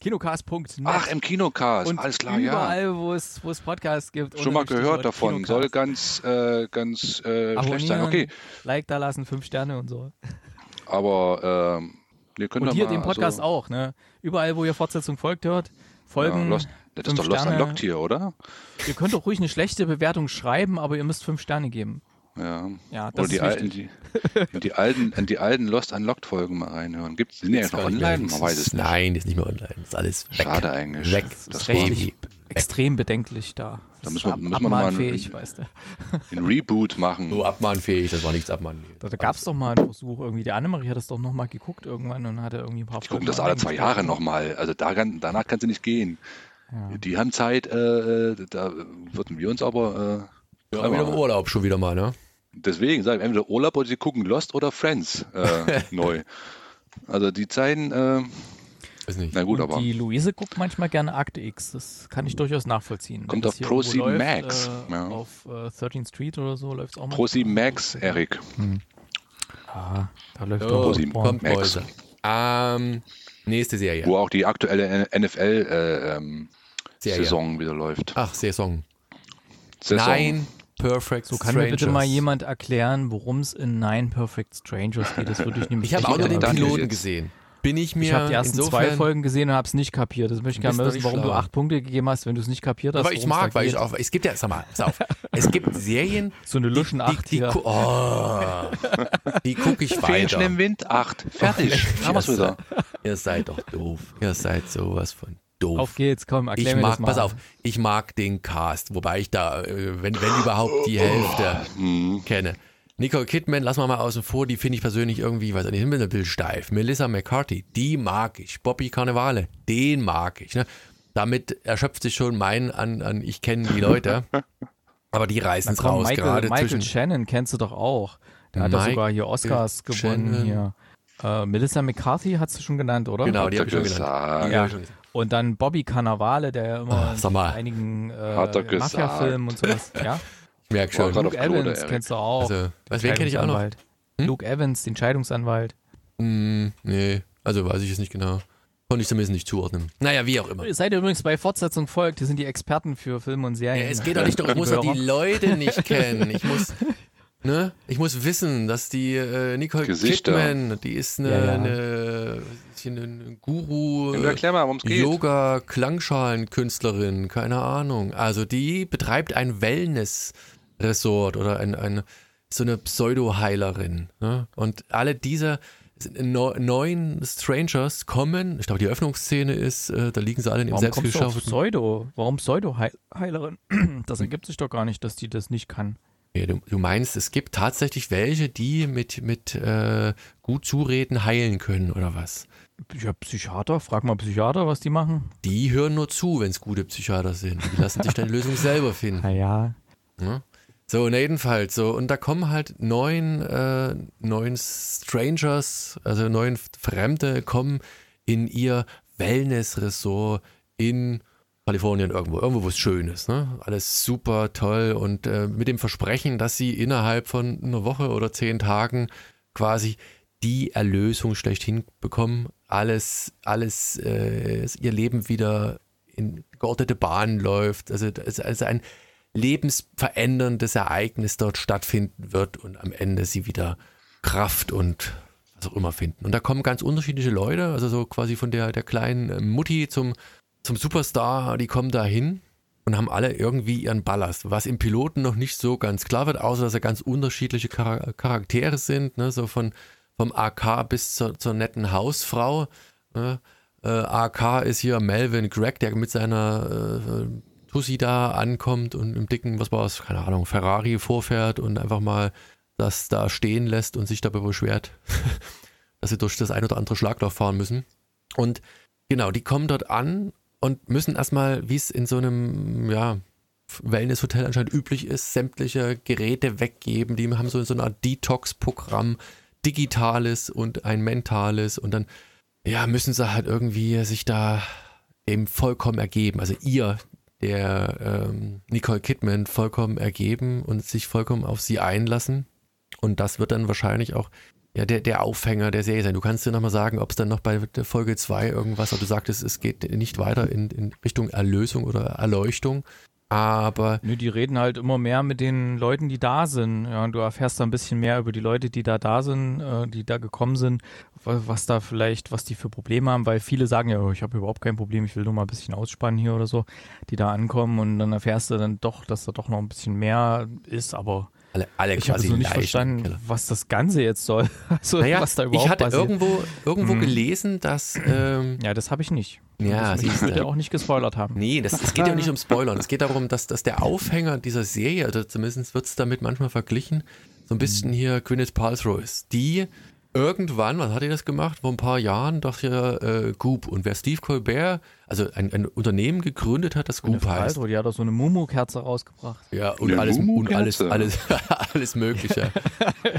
Kinocast.net. Ach, im Kinocast. und Alles klar, ja. überall, wo es, wo es Podcasts gibt. Schon mal gehört davon. Kinocast. Soll ganz, äh, ganz äh, schlecht sein. Okay, Like da lassen, fünf Sterne und so. aber ähm, wir können Und hier mal, den Podcast also, auch, ne? Überall, wo ihr Fortsetzung folgt, hört, folgen. Ja, Lost, das ist fünf doch Lost Sterne. Unlocked hier, oder? Ihr könnt doch ruhig eine schlechte Bewertung schreiben, aber ihr müsst fünf Sterne geben. Ja. Ja, das Oder die ist alten, wichtig. die, die alten, in die alten Lost Unlocked Folgen mal reinhören. Gibt's, sind die eigentlich noch mehr. online? Man weiß es nicht. Nein, ist nicht mehr online. Ist alles weg. Schade eigentlich. Weg. Das Das ist rechtlich extrem bedenklich da. Da Das müssen wir- müssen wir mal ein- abmahnfähig, weißt du. ein Reboot machen. So abmahnfähig, das war nichts abmahnfähig. Da, da gab es doch mal einen Versuch, irgendwie. Die Annemarie hat das doch nochmal geguckt irgendwann und hatte irgendwie ein paar Die gucken das alle zwei Jahre nochmal. Also da kann, danach kann sie nicht gehen. Ja. Die haben Zeit, äh, da würden wir uns aber äh, Ja, wieder im Urlaub schon wieder mal, ne? deswegen sagen, entweder Urlaub oder sie gucken Lost oder Friends äh, neu. Also die Zeiten, äh, Weiß nicht. na gut, und aber die Luise guckt manchmal gerne Akte X. Das kann ich durchaus nachvollziehen. Kommt auf hier Pro irgendwo 7 läuft, Max, Äh, ja. Auf äh, 13th Street oder so läuft es auch mal. Pro 7 Max, Erik. Ah, da läuft So, doch Pro 7 Porn. kommt Max. Ähm, nächste Serie. Wo auch die aktuelle NFL äh, ähm, wieder läuft. Ach, Saison. Saison. Nein, Perfect So kann mir bitte Strangers. mal jemand erklären, worum es in Nine Perfect Strangers geht. Das würde ich nämlich Ich habe auch nur den. Piloten gesehen. Bin ich mir Ich habe die ersten insofern, zwei Folgen gesehen und habe es nicht kapiert. Das möchte ich Du gerne wissen, warum du schlau. acht Punkte gegeben hast, wenn du es nicht kapiert hast. Aber ich mag, weil ich auch, es gibt ja, sag mal, pass auf, es gibt Serien, So eine Luschen die, 8 die, hier. gu- oh, die gucke ich Fähnchen weiter. im Wind, 8. Fertig. Haben wir's wieder. Ihr seid doch doof. Ihr seid sowas von doof. Auf geht's, komm, erklär ich mir mag, das mal. pass auf, ich mag den Cast, wobei ich da, äh, wenn, wenn überhaupt, die Hälfte Hm. kenne. Nicole Kidman, lass mal mal außen vor, die finde ich persönlich irgendwie, weiß ich nicht, ein bisschen steif. Melissa McCarthy, die mag ich. Bobby Cannavale, den mag ich. Ne? Damit erschöpft sich schon mein an, an ich kenne die Leute. Aber die reißen es raus, Michael, gerade Michael zwischen. Shannon kennst du doch auch. Der hat ja sogar hier Oscars gewonnen hier. Äh, Melissa McCarthy hast du schon genannt, oder? Genau, die habe ich schon genannt. gesagt. Die Ja. hab ich schon gesagt. Und dann Bobby Cannavale, der ja immer Ah, sag mal. in einigen Hat äh, Mafia-Filmen und sowas. Ja? War schon. Luke der Evans Erik. kennst du auch. Also, was, wen kenne ich auch noch? Hm? Luke Evans, den Scheidungsanwalt. Hm, nee, also weiß ich es nicht genau. Konnte ich zumindest nicht zuordnen. Naja, wie auch immer. Seid ihr übrigens bei Fortsetzung folgt, die sind die Experten für Filme und Serien. Ja, es geht doch nicht darum, ich muss doch die. Leute nicht kennen. Ich muss, ne? Ich muss wissen, dass die äh, Nicole Gesichter. Kidman, die ist eine, Ja, ja. eine, eine, eine Guru, Ja, Erklär mal, worum es geht. Yoga, Klangschalenkünstlerin, keine Ahnung. Also die betreibt ein Wellness-Resort oder ein, ein, so eine Pseudo-Heilerin. Ne? Und alle diese neu- neuen Strangers kommen, ich glaube die Eröffnungsszene ist, äh, da liegen sie alle in auf selbstgeschaufelten Pseudo? Warum Pseudo-Heilerin? Das ergibt sich doch gar nicht, dass die das nicht kann. Ja, du, du meinst, es gibt tatsächlich welche, die mit, mit äh, gut Zureden heilen können, oder was? Ja, Psychiater, frag mal Psychiater, was die machen. Die hören nur zu, wenn es gute Psychiater sind. Die lassen sich dann Lösung selber finden. Naja, Ne? So, na jedenfalls, so, und da kommen halt neun, äh, neun Strangers, also neun Fremde, kommen in ihr Wellness-Resort in Kalifornien irgendwo, irgendwo, wo es schön ist. Ne? Alles super toll und äh, mit dem Versprechen, dass sie innerhalb von einer Woche oder zehn Tagen quasi die Erlösung schlechthin bekommen, alles, alles, äh, ihr Leben wieder in geordnete Bahnen läuft. Also also ein lebensveränderndes Ereignis dort stattfinden wird und am Ende sie wieder Kraft und was auch immer finden. Und da kommen ganz unterschiedliche Leute, also so quasi von der, der kleinen äh, Mutti zum, zum Superstar, die kommen da hin und haben alle irgendwie ihren Ballast, was im Piloten noch nicht so ganz klar wird, außer dass er ganz unterschiedliche Chara- Charaktere sind, ne? so von vom AK bis zur, zur netten Hausfrau. Ne? Äh, AK ist hier Melvin Gregg, der mit seiner äh, Tussi da ankommt und im dicken, was war es, keine Ahnung, Ferrari vorfährt und einfach mal das da stehen lässt und sich dabei beschwert, dass sie durch das ein oder andere Schlagloch fahren müssen. Und genau, die kommen dort an und müssen erstmal, wie es in so einem, ja, Wellness-Hotel anscheinend üblich ist, sämtliche Geräte weggeben. Die haben so, so eine Art Detox-Programm, digitales und ein mentales und dann, ja, müssen sie halt irgendwie sich da eben vollkommen ergeben. Also ihr, der ähm, Nicole Kidman, vollkommen ergeben und sich vollkommen auf sie einlassen. Und das wird dann wahrscheinlich auch ja, der, der Aufhänger der Serie sein. Du kannst dir nochmal sagen, ob es dann noch bei der Folge 2 irgendwas, aber du sagtest, es geht nicht weiter in, in Richtung Erlösung oder Erleuchtung. Aber. Nö, die reden halt immer mehr mit den Leuten, die da sind. Ja, du erfährst da ein bisschen mehr über die Leute, die da da sind, äh, die da gekommen sind, was, da vielleicht, was die für Probleme haben, weil viele sagen ja, oh, ich habe überhaupt kein Problem, ich will nur mal ein bisschen ausspannen hier oder so, die da ankommen und dann erfährst du dann doch, dass da doch noch ein bisschen mehr ist, aber alle, alle ich habe so nicht verstanden, was das Ganze jetzt soll. Also, naja, was da überhaupt ich hatte passiert. irgendwo, irgendwo hm. gelesen, dass. Ähm, ja, das habe ich nicht. Ja, das würde ja auch nicht gespoilert haben. Nee, das, es geht ja nicht um Spoilern. Es geht darum, dass, dass der Aufhänger dieser Serie, also zumindest wird es damit manchmal verglichen, so ein bisschen hier Gwyneth Paltrow ist. Die irgendwann, was hat er das gemacht? Vor ein paar Jahren doch hier äh, Goop. Und wer Steve Colbert, also ein, ein Unternehmen gegründet hat, das Goop heißt. Alter, die hat doch so eine Mumu-Kerze rausgebracht. Ja, und eine alles, und alles, alles, alles Mögliche.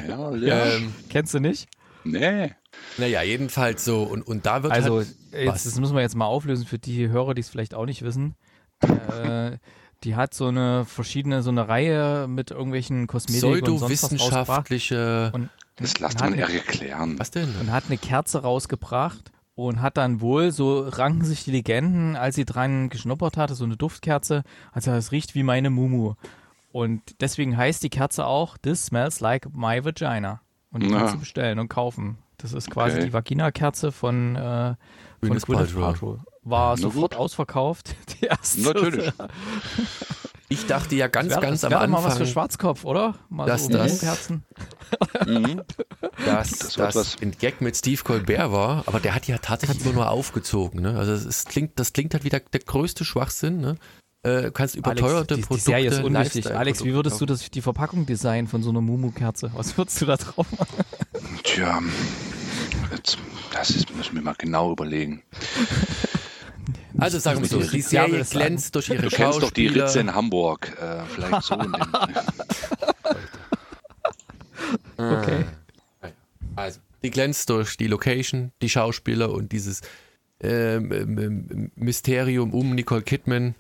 ja, ja. Ähm, Kennst du nicht? Nee. Naja, jedenfalls so. Und, und da wird Also, halt, jetzt, das müssen wir jetzt mal auflösen für die Hörer, die es vielleicht auch nicht wissen. äh, die hat so eine verschiedene, so eine Reihe mit irgendwelchen Kosmetik und sonst was wissenschaftliche und das lasst man erklären. Was denn? Und hat eine Kerze rausgebracht und hat dann wohl, so ranken sich die Legenden, als sie dran geschnuppert hatte, so eine Duftkerze, also das riecht wie meine Mumu. Und deswegen heißt die Kerze auch This smells like my vagina. Und die Na. kannst du bestellen und kaufen. Das ist quasi okay. die Vagina-Kerze von, äh, von Gwyneth Paltrow. War Na sofort gut. ausverkauft. Die erste. Natürlich. Ich dachte ja ganz, das ganz das am Anfang. mal was für Schwarzkopf, oder? Mal dass so das, mhm. dass das, das ein Gag mit Steve Colbert war, aber der hat ja tatsächlich immer nur aufgezogen. Ne? Also es klingt, das klingt halt wie der, der größte Schwachsinn. Ne? Äh, kannst überteuerte Alex, die, Produkte. Die Serie ist unwichtig. Alex, wie würdest du das, die Verpackung designen von so einer Mumu-Kerze? Was würdest du da drauf machen? Tja, jetzt, das ist, müssen wir mal genau überlegen. Also sagen wir so, die Serie glänzt durch ihre Du kennst doch die Ritze in Hamburg. Äh, vielleicht so. okay. Also, die glänzt durch die Location, die Schauspieler und dieses ähm, ähm, Mysterium um Nicole Kidman,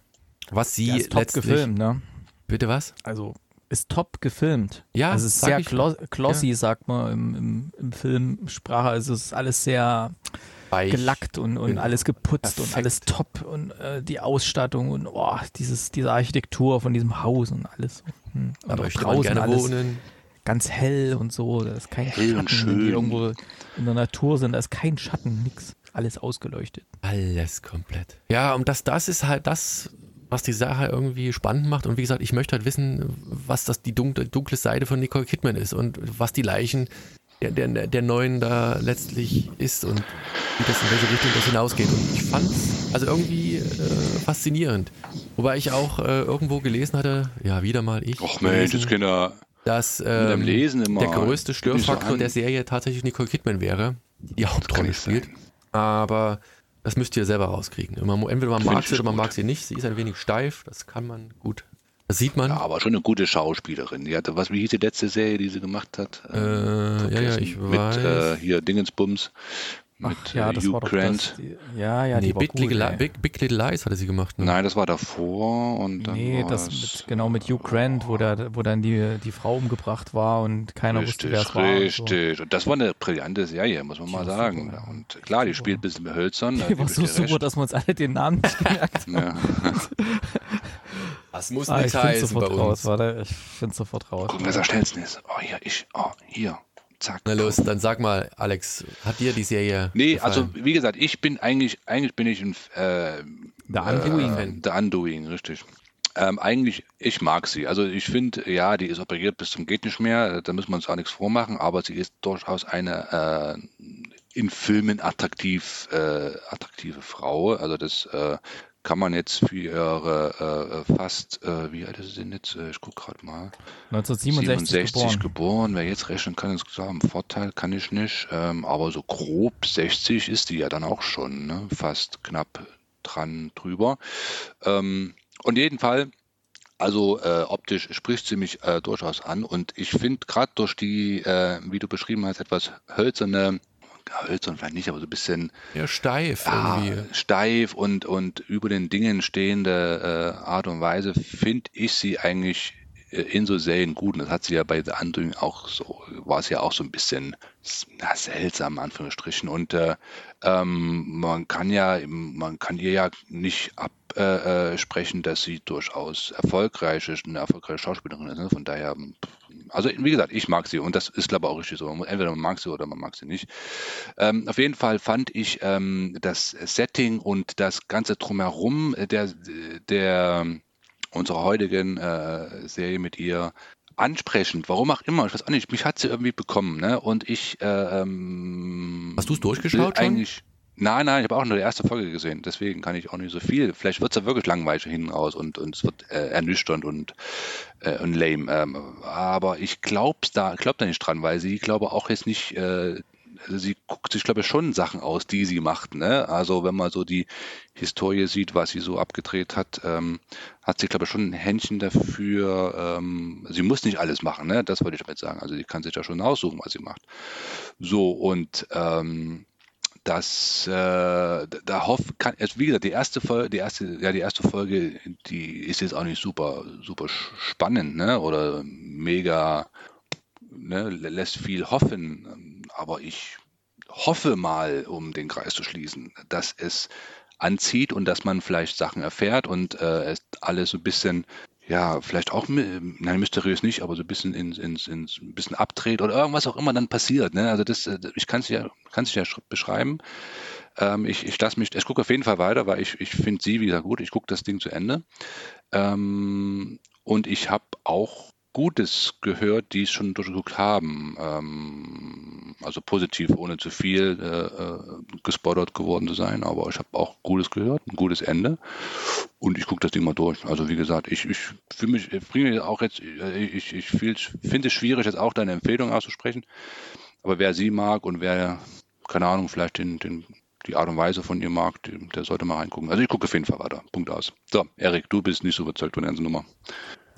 was sie ja, ist top letztlich... gefilmt, ne? Bitte was? Also, ist top gefilmt. Ja, also es ist sehr glossy, ja. sagt man im, im, im Filmsprache. Also es ist alles sehr Weich. gelackt und, und alles geputzt Perfekt. und alles top und äh, die Ausstattung und oh, dieses, diese Architektur von diesem Haus und alles. Hm. Und da möchte man gerne alles wohnen. Ganz hell und so, da ist kein hell Schatten, schön. die irgendwo in der Natur sind, da ist kein Schatten, nix. Alles ausgeleuchtet. Alles komplett. Ja, und das, das ist halt das, was die Sache irgendwie spannend macht. Und wie gesagt, ich möchte halt wissen, was das die dunkle, dunkle Seite von Nicole Kidman ist und was die Leichen der, der, der neuen da letztlich ist und wie das in welche Richtung das hinausgeht. Und ich fand es also irgendwie äh, faszinierend. Wobei ich auch äh, irgendwo gelesen hatte, ja, wieder mal ich. Och Mensch, das Kinder. Dass ähm, Lesen immer. der größte Störfaktor der Serie tatsächlich Nicole Kidman wäre, die die Hauptrolle spielt. Aber das müsst ihr selber rauskriegen. Entweder man mag sie oder man mag sie nicht. Sie ist ein wenig steif, das kann man gut das sieht man. Ja, aber schon eine gute Schauspielerin. Die hatte, was, wie hieß die letzte Serie, die sie gemacht hat? Äh, ja, ja, ich mit, weiß. Äh, hier Dingensbums. Mit Ach, ja, äh, Hugh Grant. Das, die, ja, ja, nee, Big, gut, Little, Big, Big, Little Lies hatte sie gemacht. Ne? Nein, das war davor und dann Nee, das mit, genau mit Hugh Grant, wo, der, wo dann die, die Frau umgebracht war und keiner richtig, wusste, wer es war. Richtig, und, so. und das war eine brillante Serie, muss man mal sagen. Super, und klar, die super. spielt ein bisschen hölzern. Die war so super, dass wir uns alle den Namen nicht gemerkt haben. Das muss ah, nichts heißen bei uns. Raus, warte, ich finde sofort raus. Gucken, wer schnellsten ist. Oh, hier, ich, oh, hier. Zack. Na los, dann sag mal, Alex, hat dir die Serie Nee, gefallen? also wie gesagt, ich bin eigentlich, eigentlich bin ich ein äh, The Undoing. Äh, The Undoing, richtig. Ähm, eigentlich, ich mag sie. Also ich finde, ja, die ist operiert bis zum geht nicht mehr, da muss man uns auch nichts vormachen, aber sie ist durchaus eine äh, in Filmen attraktiv, äh, attraktive Frau. Also das äh, kann man jetzt für ihre äh, fast, äh, wie alt ist sie denn jetzt? Äh, ich gucke gerade mal. 1967 67 geboren. Wer jetzt rechnen kann, ist klar, einen Vorteil kann ich nicht. Ähm, aber so grob 60 ist die ja dann auch schon, ne? fast knapp dran drüber. Ähm, und jeden Fall, also äh, optisch spricht sie mich äh, durchaus an und ich finde gerade durch die, äh, wie du beschrieben hast, etwas hölzerne hölzern vielleicht nicht, aber so ein bisschen ja, steif ja, irgendwie. steif und, und über den Dingen stehende äh, Art und Weise finde ich sie eigentlich äh, in so Serien gut. Und das hat sie ja bei The Undoing auch so, war es ja auch so ein bisschen na, seltsam, in Anführungsstrichen. Und äh, ähm, man kann ja, man kann ihr ja nicht absprechen, äh, dass sie durchaus erfolgreich ist, eine erfolgreiche Schauspielerin ist. Ne? Von daher, also wie gesagt, ich mag sie und das ist glaube ich auch richtig so. Entweder man mag sie oder man mag sie nicht. Ähm, auf jeden Fall fand ich ähm, das Setting und das Ganze drumherum der, der unserer heutigen äh, Serie mit ihr ansprechend, warum auch immer, ich weiß auch nicht, mich hat sie irgendwie bekommen, ne? Und ich äh, ähm, Hast du es durchgeschaut schon? Eigentlich, nein, nein, ich habe auch nur die erste Folge gesehen, deswegen kann ich auch nicht so viel. Vielleicht wird es ja wirklich langweilig hinten raus und, und es wird äh, ernüchternd und, äh, und lame. Ähm, aber ich glaube da, glaub da nicht dran, weil sie glaube auch jetzt nicht äh, also sie guckt sich, glaube ich, schon Sachen aus, die sie macht. Ne? Also wenn man so die Historie sieht, was sie so abgedreht hat, ähm, hat sie, glaube ich, schon ein Händchen dafür. Ähm, sie muss nicht alles machen, ne? das wollte ich damit sagen. Also sie kann sich da schon aussuchen, was sie macht. So, und ähm, das, äh, da hoff, kann, also wie gesagt, die erste Folge, die erste, ja, die erste Folge, die ist jetzt auch nicht super, super spannend, ne? Oder mega, ne, lässt viel hoffen aber ich hoffe mal, um den Kreis zu schließen, dass es anzieht und dass man vielleicht Sachen erfährt und äh, es alles so ein bisschen, ja, vielleicht auch, nein, mysteriös nicht, aber so ein bisschen ins, ins, ins ein bisschen abdreht oder irgendwas auch immer dann passiert. Ne? Also das, äh, ich kann es ja, ja beschreiben. Ähm, ich ich lasse mich, ich gucke auf jeden Fall weiter, weil ich, ich finde sie wieder gut. Ich gucke das Ding zu Ende. Ähm, und ich habe auch Gutes gehört, die es schon durchgeguckt haben. Ähm, also positiv, ohne zu viel äh, äh, gespoilert geworden zu sein. Aber ich habe auch Gutes gehört, ein gutes Ende. Und ich gucke das Ding mal durch. Also wie gesagt, ich, ich fühle mich, bringe auch jetzt, äh, ich, ich finde es schwierig, jetzt auch deine Empfehlung auszusprechen. Aber wer sie mag und wer, keine Ahnung, vielleicht den, den, die Art und Weise von ihr mag, der sollte mal reingucken. Also ich gucke auf jeden Fall weiter. Punkt aus. So, Erik, du bist nicht so überzeugt von der ganzen Nummer.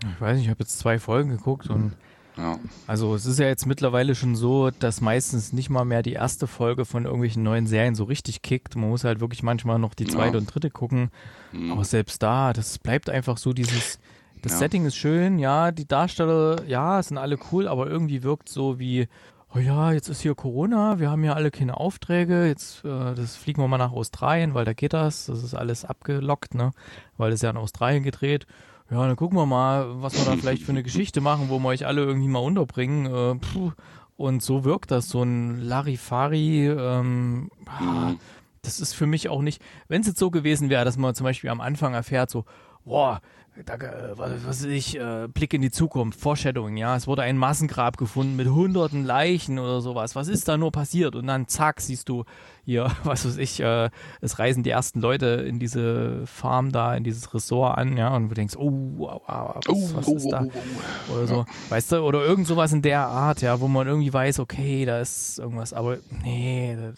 Ich weiß nicht, ich habe jetzt zwei Folgen geguckt und ja. also es ist ja jetzt mittlerweile schon so, dass meistens nicht mal mehr die erste Folge von irgendwelchen neuen Serien so richtig kickt. Man muss halt wirklich manchmal noch die zweite ja. und dritte gucken. Mhm. Aber selbst da, das bleibt einfach so dieses, das ja. Setting ist schön, ja, die Darsteller, ja, sind alle cool, aber irgendwie wirkt so wie, oh ja, jetzt ist hier Corona, wir haben ja alle keine Aufträge, jetzt äh, das fliegen wir mal nach Australien, weil da geht das, das ist alles abgelockt, ne, weil das ja in Australien gedreht ja, dann gucken wir mal, was wir da vielleicht für eine Geschichte machen, wo wir euch alle irgendwie mal unterbringen. Äh, puh. Und so wirkt das, so ein Larifari. Ähm, mhm. Das ist für mich auch nicht, wenn es jetzt so gewesen wäre, dass man zum Beispiel am Anfang erfährt, so, boah, da, äh, was weiß ich, äh, Blick in die Zukunft, Foreshadowing, ja, es wurde ein Massengrab gefunden mit hunderten Leichen oder sowas. Was ist da nur passiert? Und dann zack, siehst du hier, was weiß ich, äh, es reisen die ersten Leute in diese Farm da, in dieses Ressort an, ja, und du denkst, oh, wow, was, oh, was ist da? Oh, oh, oh, oder so, weißt du, oder irgend sowas in der Art, ja, wo man irgendwie weiß, okay, da ist irgendwas, aber nee, da,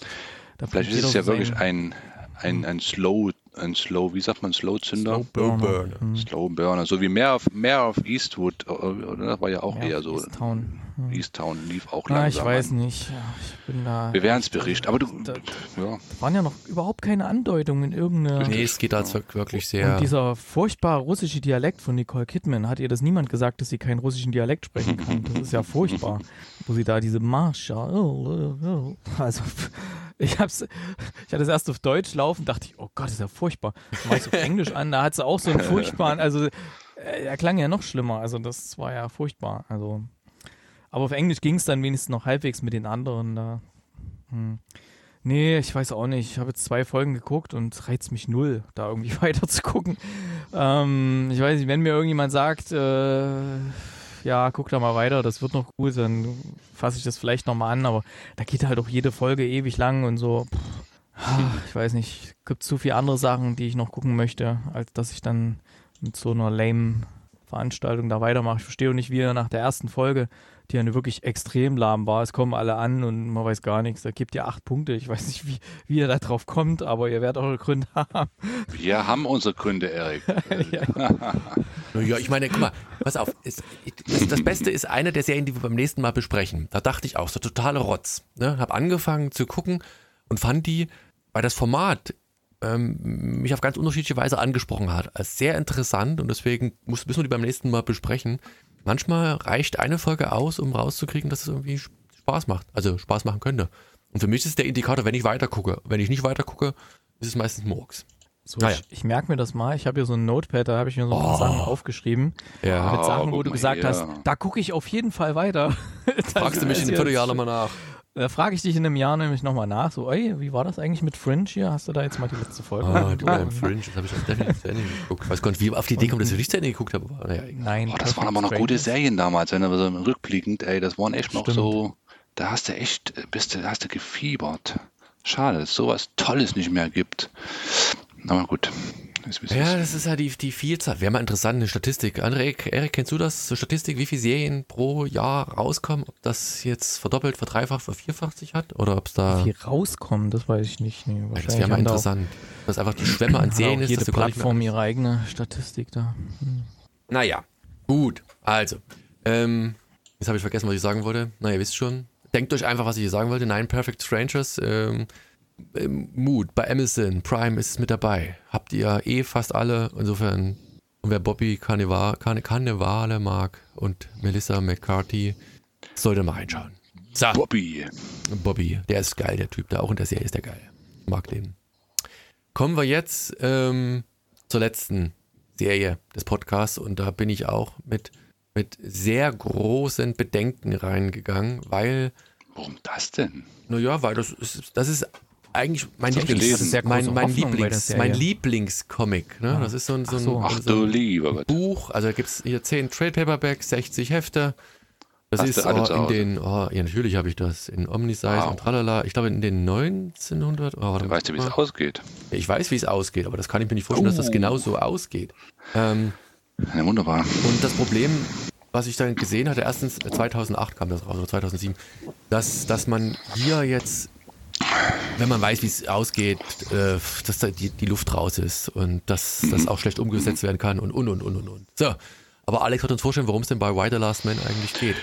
da Vielleicht ist es ja wirklich ein, ein, ein Slow ein Slow, wie sagt man, Slow-Zünder? Slow Burner. Mhm. Slow Burner. So wie mehr auf, mehr auf Eastwood, äh, oder? Das war ja auch mehr eher so. Easttown. Mhm. Easttown lief auch langsam. Ja, ich weiß an. nicht. Ja, ich bin da. Wir werden es berichten. Aber du, da, ja. Waren ja noch überhaupt keine Andeutungen in irgendeiner. Nee, es geht also wirklich sehr. Und dieser furchtbar russische Dialekt von Nicole Kidman, hat ihr das niemand gesagt, dass sie keinen russischen Dialekt sprechen kann? Das ist ja furchtbar. Wo sie da diese Marsha. Oh. Also. Ich hab's, ich hatte es erst auf Deutsch laufen, dachte ich, oh Gott, ist ja furchtbar. Mach ich auf Englisch an, da hat sie auch so einen furchtbaren, also äh, er klang ja noch schlimmer, also das war ja furchtbar. Also, aber auf Englisch ging es dann wenigstens noch halbwegs mit den anderen da. Hm. Nee, ich weiß auch nicht. Ich habe jetzt zwei Folgen geguckt und reizt mich null, da irgendwie weiter zu gucken. Ähm, ich weiß nicht, wenn mir irgendjemand sagt, äh, ja, guck da mal weiter, das wird noch gut, dann fasse ich das vielleicht nochmal an, aber da geht halt auch jede Folge ewig lang und so. Pff, Ah, Ich weiß nicht, es gibt zu viele andere Sachen, die ich noch gucken möchte, als dass ich dann mit so einer lame Veranstaltung da weitermache. Ich verstehe auch nicht, wie er nach der ersten Folge, die ja wirklich extrem lahm war, es kommen alle an und man weiß gar nichts. Da gibt ihr acht Punkte. Ich weiß nicht, wie, wie ihr da drauf kommt, aber ihr werdet eure Gründe haben. Wir haben unsere Gründe, Erik. Ja, ich meine, guck mal, pass auf. Ist, das, das Beste ist eine der Serien, die wir beim nächsten Mal besprechen. Da dachte ich auch, so totale Rotz. Ne? Hab angefangen zu gucken und fand die, weil das Format ähm, mich auf ganz unterschiedliche Weise angesprochen hat, als sehr interessant und deswegen muss, müssen wir die beim nächsten Mal besprechen. Manchmal reicht eine Folge aus, um rauszukriegen, dass es irgendwie Spaß macht, also Spaß machen könnte. Und für mich ist es der Indikator, wenn ich weiter gucke. Wenn ich nicht weiter gucke, ist es meistens Murks. So, Naja. ich, ich merke mir das mal. Ich habe hier so ein Notepad, da habe ich mir so ein paar Oh. Sachen aufgeschrieben. Ja. mit Sachen, wo du mal gesagt hier. hast, da gucke ich auf jeden Fall weiter. Fragst du mich in einem Vierteljahr nochmal nach. Da frage ich dich in einem Jahr nämlich nochmal nach. So, ey, wie war das eigentlich mit Fringe hier? Hast du da jetzt mal die letzte Folge? Ah, du beim Und- Fringe, das habe ich definitiv zu Ende geguckt. Ich weiß gar nicht, wie auf die Idee kommt, dass ich nicht zu Ende geguckt habe. Aber naja. Nein, Boah, das waren aber noch gute. Serien damals, wenn du so rückblickend, ey, das waren echt noch Stimmt. so, da hast du echt, bist du, hast du gefiebert. Schade, dass es sowas Tolles nicht mehr gibt. Aber gut. Wie Ja, das ist ja die, die Vielzahl. Wäre mal interessant, eine Statistik. André, Erik, kennst du das? So Statistik, wie viele Serien pro Jahr rauskommen? Ob das jetzt verdoppelt, verdreifacht, vervierfacht sich hat? Oder ob es da. Die rauskommen, das weiß ich nicht. Nee, das wäre mal auch- interessant. Dass einfach die Schwemme an Serien ist, jede dass du gar nicht mehr Plattform ihre eigene Statistik da. Hm. Naja, gut. Also, ähm, jetzt habe ich vergessen, was ich sagen wollte. Na, ihr wisst schon. Denkt euch einfach, was ich hier sagen wollte. Nine Perfect Strangers. Ähm, Mood bei Amazon Prime ist es mit dabei. Habt ihr eh fast alle. Insofern, und wer Bobby Carneva Carne Carnevale mag und Melissa McCarthy, sollte mal reinschauen. So, Bobby. Bobby, der ist geil, der Typ. Da auch in der Serie ist der geil. Mag den. Kommen wir jetzt ähm, zur letzten Serie des Podcasts und da bin ich auch mit, mit sehr großen Bedenken reingegangen, weil, Warum das denn? naja, weil das ist, das ist eigentlich mein, du Lieblings, mein, mein, Lieblings, mein Lieblingscomic. Ne? Ah. Das ist so ein, so ein, so. Ach so du ein. Buch, also da gibt es hier 10 Trade Paperbacks, 60 Hefte. Das Hast ist du oh, in den, oh, ja natürlich habe ich das, in Omnisize Wow. und tralala. Ich glaube in den 1900, oh, Du mal, weißt ja, wie es ausgeht. Ich weiß, wie es ausgeht, aber das kann ich mir nicht vorstellen, dass das Oh. genau so ausgeht. Ähm, Ja, wunderbar. und das Problem, was ich dann gesehen hatte, erstens äh, 2008 kam das raus oder 2007, dass, dass man hier jetzt, wenn man weiß, wie es ausgeht, äh, dass da die, die Luft raus ist und dass das auch schlecht umgesetzt werden kann und und und und und. So, aber Alex hat uns vorstellen, worum es denn bei Why the Last Man eigentlich geht.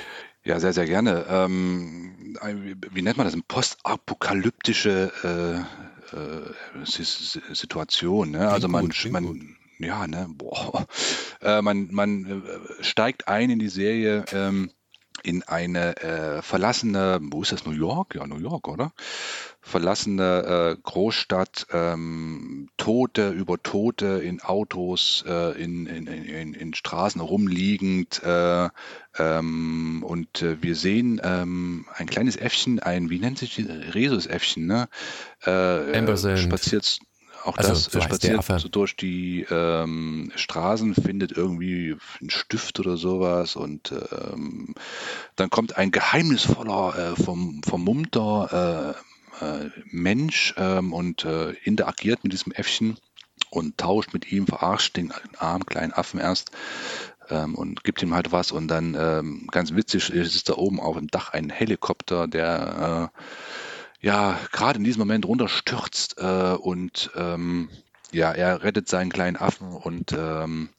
Ja, sehr, sehr gerne. Ähm, wie, nennt man das? Eine postapokalyptische äh, äh, Si- Si- Situation. Ne? Also man, gut, man ja, ne, boah. Äh, man, man äh, steigt ein in die Serie ähm, in eine äh, verlassene, wo ist das, New York? Ja, New York, oder? Verlassene äh, Großstadt, ähm, Tote über Tote in Autos, äh, in, in, in, in Straßen rumliegend. Äh, ähm, und äh, wir sehen ähm, ein kleines Äffchen, ein, wie nennt sich die, Rhesusäffchen, ne? Äh, Ampersand. äh, spaziert auch Also, das, so der spaziert so durch die ähm, Straßen, findet irgendwie einen Stift oder sowas und ähm, dann kommt ein geheimnisvoller, äh, vom, vermummter äh, äh, Mensch ähm, und äh, interagiert mit diesem Äffchen und tauscht mit ihm, verarscht den armen kleinen Affen erst ähm, und gibt ihm halt was und dann ähm, ganz witzig ist da oben auf dem Dach ein Helikopter, der äh, ja gerade in diesem Moment runterstürzt äh, und ähm, ja, er rettet seinen kleinen Affen und ähm,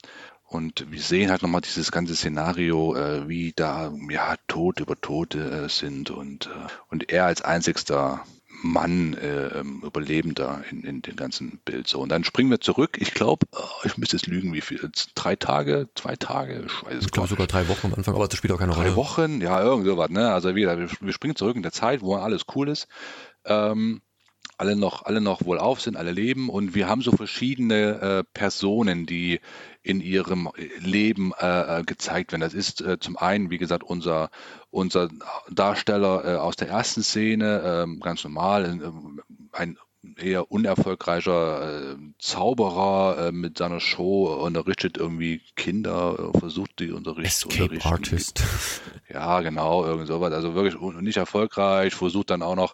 und wir sehen halt nochmal dieses ganze Szenario, äh, wie da ja Tod über Tote äh, sind und, äh, und er als einzigster Mann, äh, ähm, Überlebender in, in dem ganzen Bild. So, und dann springen wir zurück. Ich glaube, ich müsste jetzt lügen, wie viel? Drei Tage, zwei Tage, ich weiß es Ich glaube sogar drei Wochen am Anfang, aber das spielt auch keine Drei Rolle. Wochen, ja, irgend sowas, ne? Also wieder, wir, wir springen zurück in der Zeit, wo alles cool ist. Ähm, alle noch, alle noch wohlauf sind, alle leben und wir haben so verschiedene äh, Personen, die in ihrem Leben äh, äh, gezeigt werden. Das ist äh, zum einen, wie gesagt, unser, unser Darsteller äh, aus der ersten Szene, ähm, ganz normal, äh, ein eher unerfolgreicher äh, Zauberer äh, mit seiner Show unterrichtet irgendwie Kinder, äh, versucht die Unterricht zu Escape unterrichten. Artist. Ja, genau, irgend sowas. Also wirklich nicht erfolgreich, versucht dann auch noch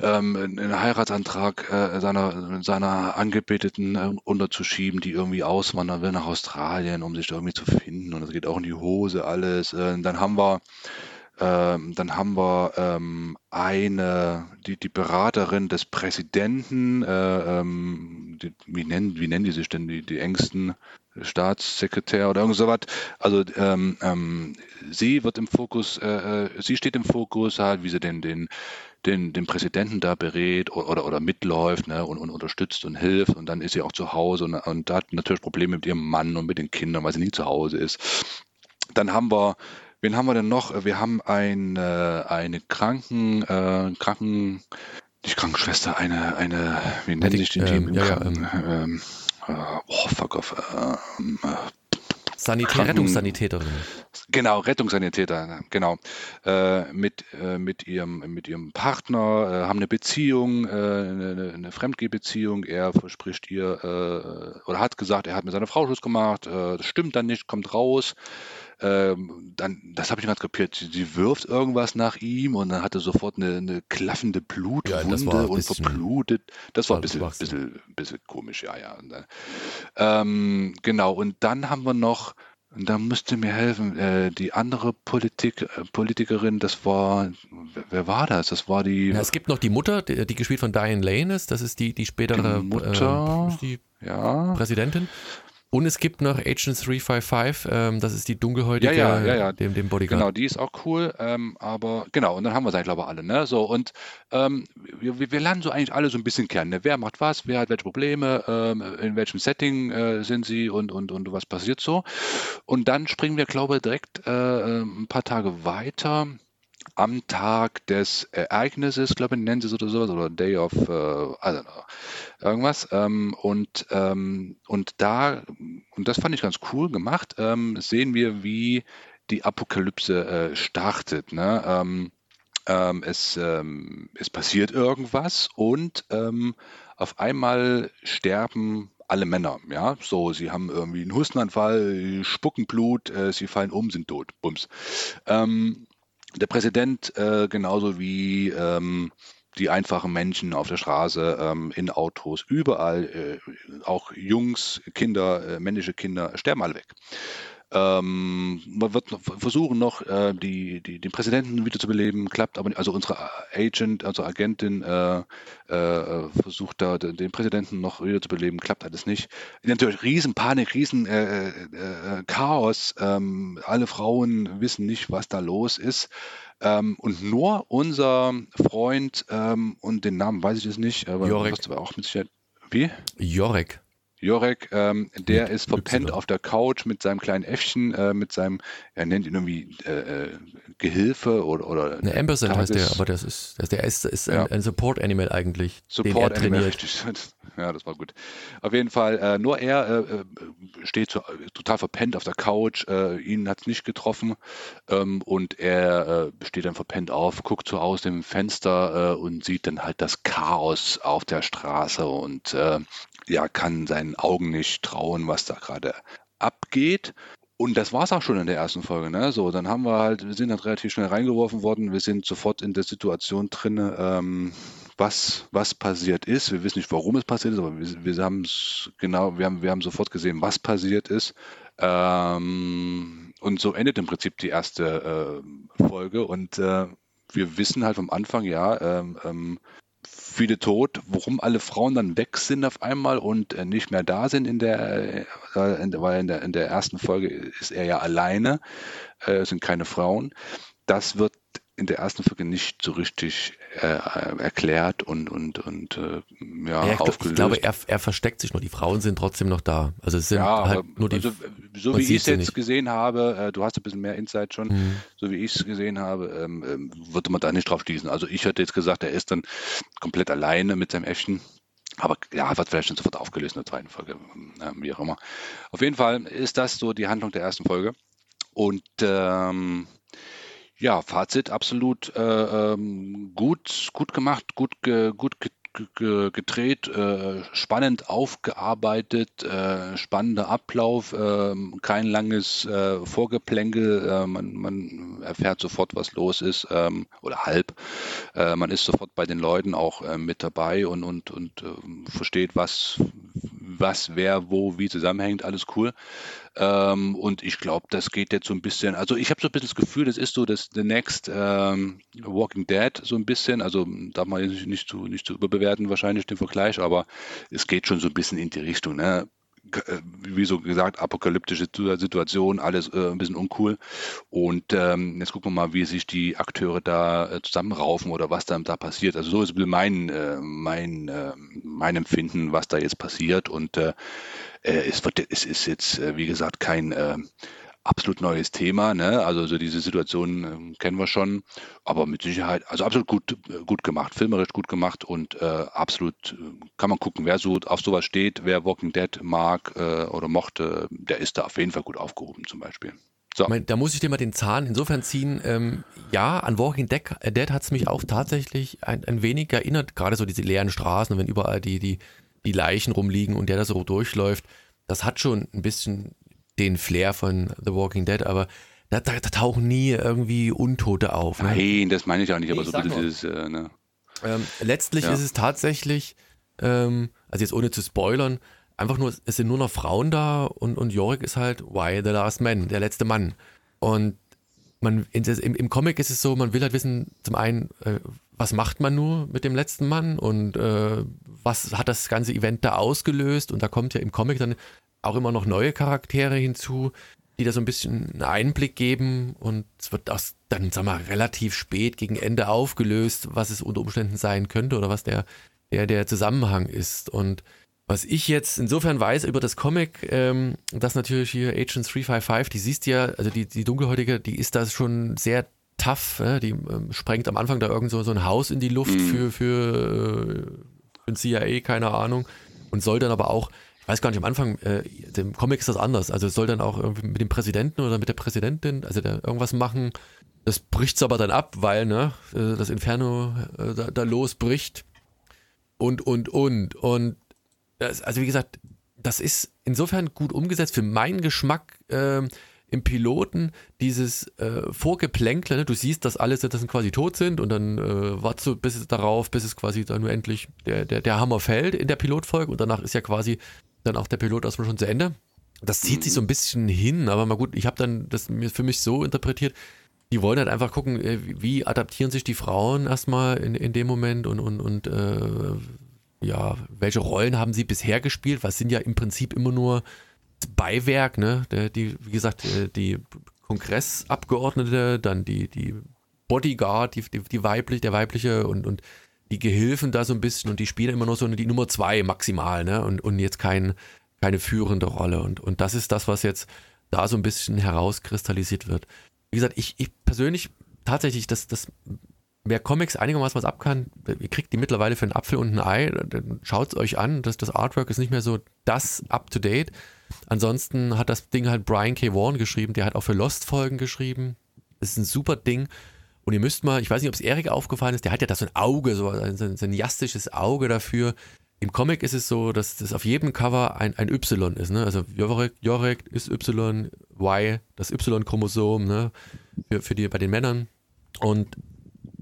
ähm, einen Heiratsantrag äh, seiner, seiner Angebeteten äh, unterzuschieben, die irgendwie auswandern will nach Australien, um sich da irgendwie zu finden. Und das geht auch in die Hose alles. Äh, dann haben wir ähm, dann haben wir ähm, eine, die, die Beraterin des Präsidenten, äh, ähm, die, wie, nennen, wie nennen die sich denn, die, die engsten Staatssekretär oder irgend sowas. Also ähm, ähm, sie wird im Fokus, äh, äh, sie steht im Fokus halt, wie sie den, den, den, den Präsidenten da berät oder, oder, oder mitläuft ne, und, und unterstützt und hilft. Und dann ist sie auch zu Hause und, und da hat natürlich Probleme mit ihrem Mann und mit den Kindern, weil sie nie zu Hause ist. Dann haben wir Wen haben wir denn noch? Wir haben ein, äh, eine Kranken, äh, Kranken, nicht Krankenschwester, eine, eine, wie nennen sich die ähm, ja, Kranken, ja, ähm, äh, oh, fuck off, ähm, Sanitär, Rettungssanitäterin. Genau, Rettungssanitäter, genau. Äh, mit, äh, mit, ihrem, mit ihrem Partner, äh, haben eine Beziehung, äh, eine, eine Fremdgehbeziehung. Er verspricht ihr, äh, oder hat gesagt, er hat mit seiner Frau Schluss gemacht. Äh, das stimmt dann nicht, kommt raus. Ähm, dann, das habe ich ganz kapiert. Sie, sie, wirft irgendwas nach ihm und dann hat er sofort eine, eine klaffende Blutwunde ja, und verblutet. Das war ein bisschen, bisschen, bisschen komisch, ja, ja. Ähm, genau, und dann haben wir noch, und da musste mir helfen, äh, die andere Politik, äh, Politikerin, das war, wer, wer, war das? Das war die. Ja, es gibt noch die Mutter, die, die gespielt von Diane Lane ist, das ist die, die spätere die Mutter, äh, die ja. Präsidentin. Und es gibt noch Agent 355, ähm, das ist die dunkelhäutige, ja, ja, ja, Dem, dem Bodyguard. Genau, die ist auch cool, ähm, aber genau, und dann haben wir es glaube ich, alle, ne? So, und ähm, wir, wir lernen so eigentlich alle so ein bisschen kennen, ne? Wer macht was, wer hat welche Probleme, ähm, in welchem Setting äh, sind sie und, und, und was passiert so. Und dann springen wir, glaube ich, direkt äh, ein paar Tage weiter am Tag des Ereignisses, glaube ich, nennen sie es oder sowas, oder Day of, äh, I don't know, irgendwas. Ähm, und, ähm, und da, und das fand ich ganz cool gemacht, ähm, sehen wir, wie die Apokalypse äh, startet. Ne? Ähm, ähm, es, ähm, es passiert irgendwas und auf einmal sterben alle Männer, ja, so, sie haben irgendwie einen Hustenanfall, spucken Blut, äh, sie fallen um, sind tot, bums. Ähm, der Präsident äh, genauso wie ähm, die einfachen Menschen auf der Straße, ähm, in Autos, überall, äh, auch Jungs, Kinder, äh, männliche Kinder, sterben alle weg. Ähm, man wird noch versuchen, noch äh, die, die, den Präsidenten wiederzubeleben, klappt aber nicht. Also unsere Agent, also Agentin äh, äh, versucht da den Präsidenten noch wiederzubeleben, klappt alles nicht. Natürlich riesen Panik, riesen äh, äh, Chaos. Ähm, alle Frauen wissen nicht, was da los ist. Ähm, und nur unser Freund, ähm, und den Namen weiß ich jetzt nicht, aber Jorek. auch mit Sicherheit. Wie? Jorek. Jorek, ähm, der ist verpennt auf der Couch mit seinem kleinen Äffchen, äh, mit seinem, er nennt ihn irgendwie äh, äh Gehilfe oder. oder Eine Ampersand heißt der, aber das ist, das, der ist, ist ja. ein, ein, Support Animal eigentlich. Support den er Animal, richtig. Ja, das war gut. Auf jeden Fall, äh, nur er äh, äh steht so, total verpennt auf der Couch, äh, ihn hat es nicht getroffen ähm, und er steht dann verpennt auf, guckt so aus dem Fenster und sieht dann halt das Chaos auf der Straße und ja, kann seinen Augen nicht trauen, was da gerade abgeht. Und das war es auch schon in der ersten Folge. Ne? So, dann haben wir halt, wir sind halt relativ schnell reingeworfen worden. Wir sind sofort in der Situation drin, ähm, was, was passiert ist. Wir wissen nicht, warum es passiert ist, aber wir, wir haben es genau, wir haben, wir haben sofort gesehen, was passiert ist. Ähm, und so endet im Prinzip die erste äh, Folge. Und äh, wir wissen halt vom Anfang, ja, ähm, ähm viele tot, warum alle Frauen dann weg sind auf einmal und äh, nicht mehr da sind in der, äh, weil in der, in der ersten Folge ist er ja alleine, äh, sind keine Frauen. Das wird in der ersten Folge nicht so richtig äh, erklärt und, und, und äh, ja, ja, aufgelöst. Ich glaube, er, er versteckt sich nur. Die Frauen sind trotzdem noch da. Also es sind ja, halt nur die. Also, so wie ich es jetzt nicht. gesehen habe, äh, du hast ein bisschen mehr Insight schon, mhm. so wie ich es gesehen habe, ähm, ähm, würde man da nicht drauf schließen. Also ich hätte jetzt gesagt, er ist dann komplett alleine mit seinem Äffchen. Aber ja, wird vielleicht schon sofort aufgelöst in der zweiten Folge, äh, wie auch immer. Auf jeden Fall ist das so die Handlung der ersten Folge. Und ähm, ja, Fazit absolut äh, ähm, gut, gut gemacht, gut, ge, gut gedreht, äh, spannend aufgearbeitet, äh, spannender Ablauf, äh, kein langes äh, Vorgeplänkel, äh, man, man, erfährt sofort, was los ist ähm, oder halb. Äh, man ist sofort bei den Leuten auch mit dabei und, und, und ähm, versteht, was, was, wer, wo, wie zusammenhängt, alles cool. Ähm, und ich glaube, das geht jetzt so ein bisschen, also ich habe so ein bisschen das Gefühl, das ist so das The Next ähm, Walking Dead so ein bisschen, also darf man nicht, nicht, zu, nicht zu überbewerten wahrscheinlich den Vergleich, aber es geht schon so ein bisschen in die Richtung. Ne? Äh, wie so gesagt, apokalyptische Situation, alles äh, ein bisschen uncool. Und ähm, jetzt gucken wir mal, wie sich die Akteure da äh, zusammenraufen oder was dann da passiert. Also so ist mein, äh, mein, äh, mein Empfinden, was da jetzt passiert. Und äh, es, wird, es ist jetzt, wie gesagt, kein absolut neues Thema. Ne? Also so diese Situation äh, kennen wir schon, aber mit Sicherheit, also absolut gut, äh, gut gemacht, filmerisch gut gemacht und äh, absolut äh, kann man gucken, wer so auf sowas steht, wer Walking Dead mag äh, oder mochte, der ist da auf jeden Fall gut aufgehoben zum Beispiel. So. Da muss ich dir mal den Zahn insofern ziehen. Ähm, ja, an Walking Dead, Dead hat es mich auch tatsächlich ein, ein wenig erinnert, gerade so diese leeren Straßen, wenn überall die, die, die Leichen rumliegen und der da so durchläuft. Das hat schon ein bisschen den Flair von The Walking Dead, aber da, da, da tauchen nie irgendwie Untote auf. Ne? Nein, das meine ich auch nicht, aber so dieses, äh, ne? ähm, letztlich ja. ist es tatsächlich, ähm, also jetzt ohne zu spoilern, einfach nur, es sind nur noch Frauen da und, und Jorik ist halt Why the Last Man, der letzte Mann. Und man, im, im Comic ist es so, man will halt wissen, zum einen, äh, was macht man nur mit dem letzten Mann und äh, was hat das ganze Event da ausgelöst? Und da kommt ja im Comic dann auch immer noch neue Charaktere hinzu, die da so ein bisschen einen Einblick geben und es wird das dann, sag mal, relativ spät gegen Ende aufgelöst, was es unter Umständen sein könnte oder was der, der, der Zusammenhang ist. Und was ich jetzt insofern weiß über das Comic, ähm, dass natürlich hier Agent 355, die siehst ja, also die, die Dunkelhäutige, die ist da schon sehr tough, äh? die ähm, sprengt am Anfang da irgend so, so ein Haus in die Luft mhm. für, für, äh, für ein CIA, keine Ahnung, und soll dann aber auch weiß gar nicht, am Anfang, äh, dem Comic ist das anders. Also es soll dann auch irgendwie mit dem Präsidenten oder mit der Präsidentin, also der irgendwas machen. Das bricht es aber dann ab, weil ne, äh, das Inferno äh, da, da losbricht. Und, und, und. Und das, also wie gesagt, das ist insofern gut umgesetzt für meinen Geschmack. Äh, im Piloten dieses äh, Vorgeplänkle, ne? du siehst, dass alle das quasi tot sind und dann äh, wartest du bis darauf, bis es quasi dann nur endlich der, der, der Hammer fällt in der Pilotfolge und danach ist ja quasi dann auch der Pilot erstmal schon zu Ende. Das zieht mhm. sich so ein bisschen hin, aber mal gut, ich habe dann das für mich so interpretiert, die wollen halt einfach gucken, äh, wie adaptieren sich die Frauen erstmal in, in dem Moment und, und, und äh, ja, welche Rollen haben sie bisher gespielt? Was sind ja im Prinzip immer nur Beiwerk, ne? Die, wie gesagt, äh, die Kongressabgeordnete, dann die, die Bodyguard, die, die, die weibliche, der weibliche und, und die Gehilfen da so ein bisschen und die spielen immer nur so die Nummer zwei maximal, ne? Und, und jetzt kein, keine führende Rolle. Und, und das ist das, was jetzt da so ein bisschen herauskristallisiert wird. Wie gesagt, ich, ich persönlich tatsächlich, das, das, wer Comics einigermaßen was ab kann, ihr kriegt die mittlerweile für einen Apfel und ein Ei, dann schaut es euch an. Das, das Artwork ist nicht mehr so das up to date. Ansonsten hat das Ding halt Brian K. Vaughan geschrieben, der hat auch für Lost Folgen geschrieben. Das ist ein super Ding. Und ihr müsst mal, ich weiß nicht, ob es Erik aufgefallen ist, der hat ja da so ein Auge, so ein, so ein jastisches Auge dafür. Im Comic ist es so, dass das auf jedem Cover ein, ein Y ist. Ne? Also Jorek, Jorek ist Y, Y, das Y-Chromosom ne? für, für die, bei den Männern. Und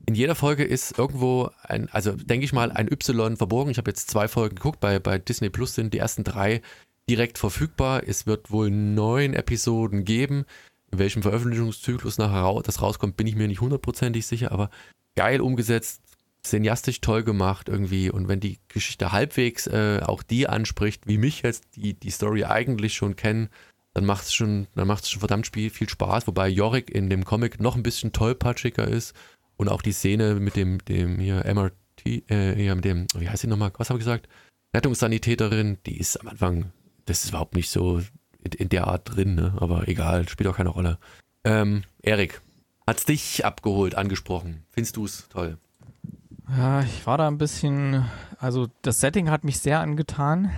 in jeder Folge ist irgendwo ein, also denke ich mal, ein Y verborgen. Ich habe jetzt zwei Folgen geguckt, bei, bei Disney Plus sind die ersten drei direkt verfügbar. Es wird wohl neun Episoden geben in welchem Veröffentlichungszyklus nachher das rauskommt, bin ich mir nicht hundertprozentig sicher, aber geil umgesetzt, cineastisch toll gemacht irgendwie. Und wenn die Geschichte halbwegs äh, auch die anspricht, wie mich jetzt die, die Story eigentlich schon kennen, dann macht es schon, dann macht es schon verdammt viel, Spaß, wobei Yorick in dem Comic noch ein bisschen tollpatschiger ist und auch die Szene mit dem, dem hier MRT, äh, hier mit dem, wie heißt sie nochmal, was habe ich gesagt? Rettungssanitäterin, die ist am Anfang, das ist überhaupt nicht so in der Art drin, ne? aber egal, spielt auch keine Rolle. Ähm, Erik, hat's dich abgeholt, angesprochen? Findest du es toll? Ja, ich war da ein bisschen, also das Setting hat mich sehr angetan.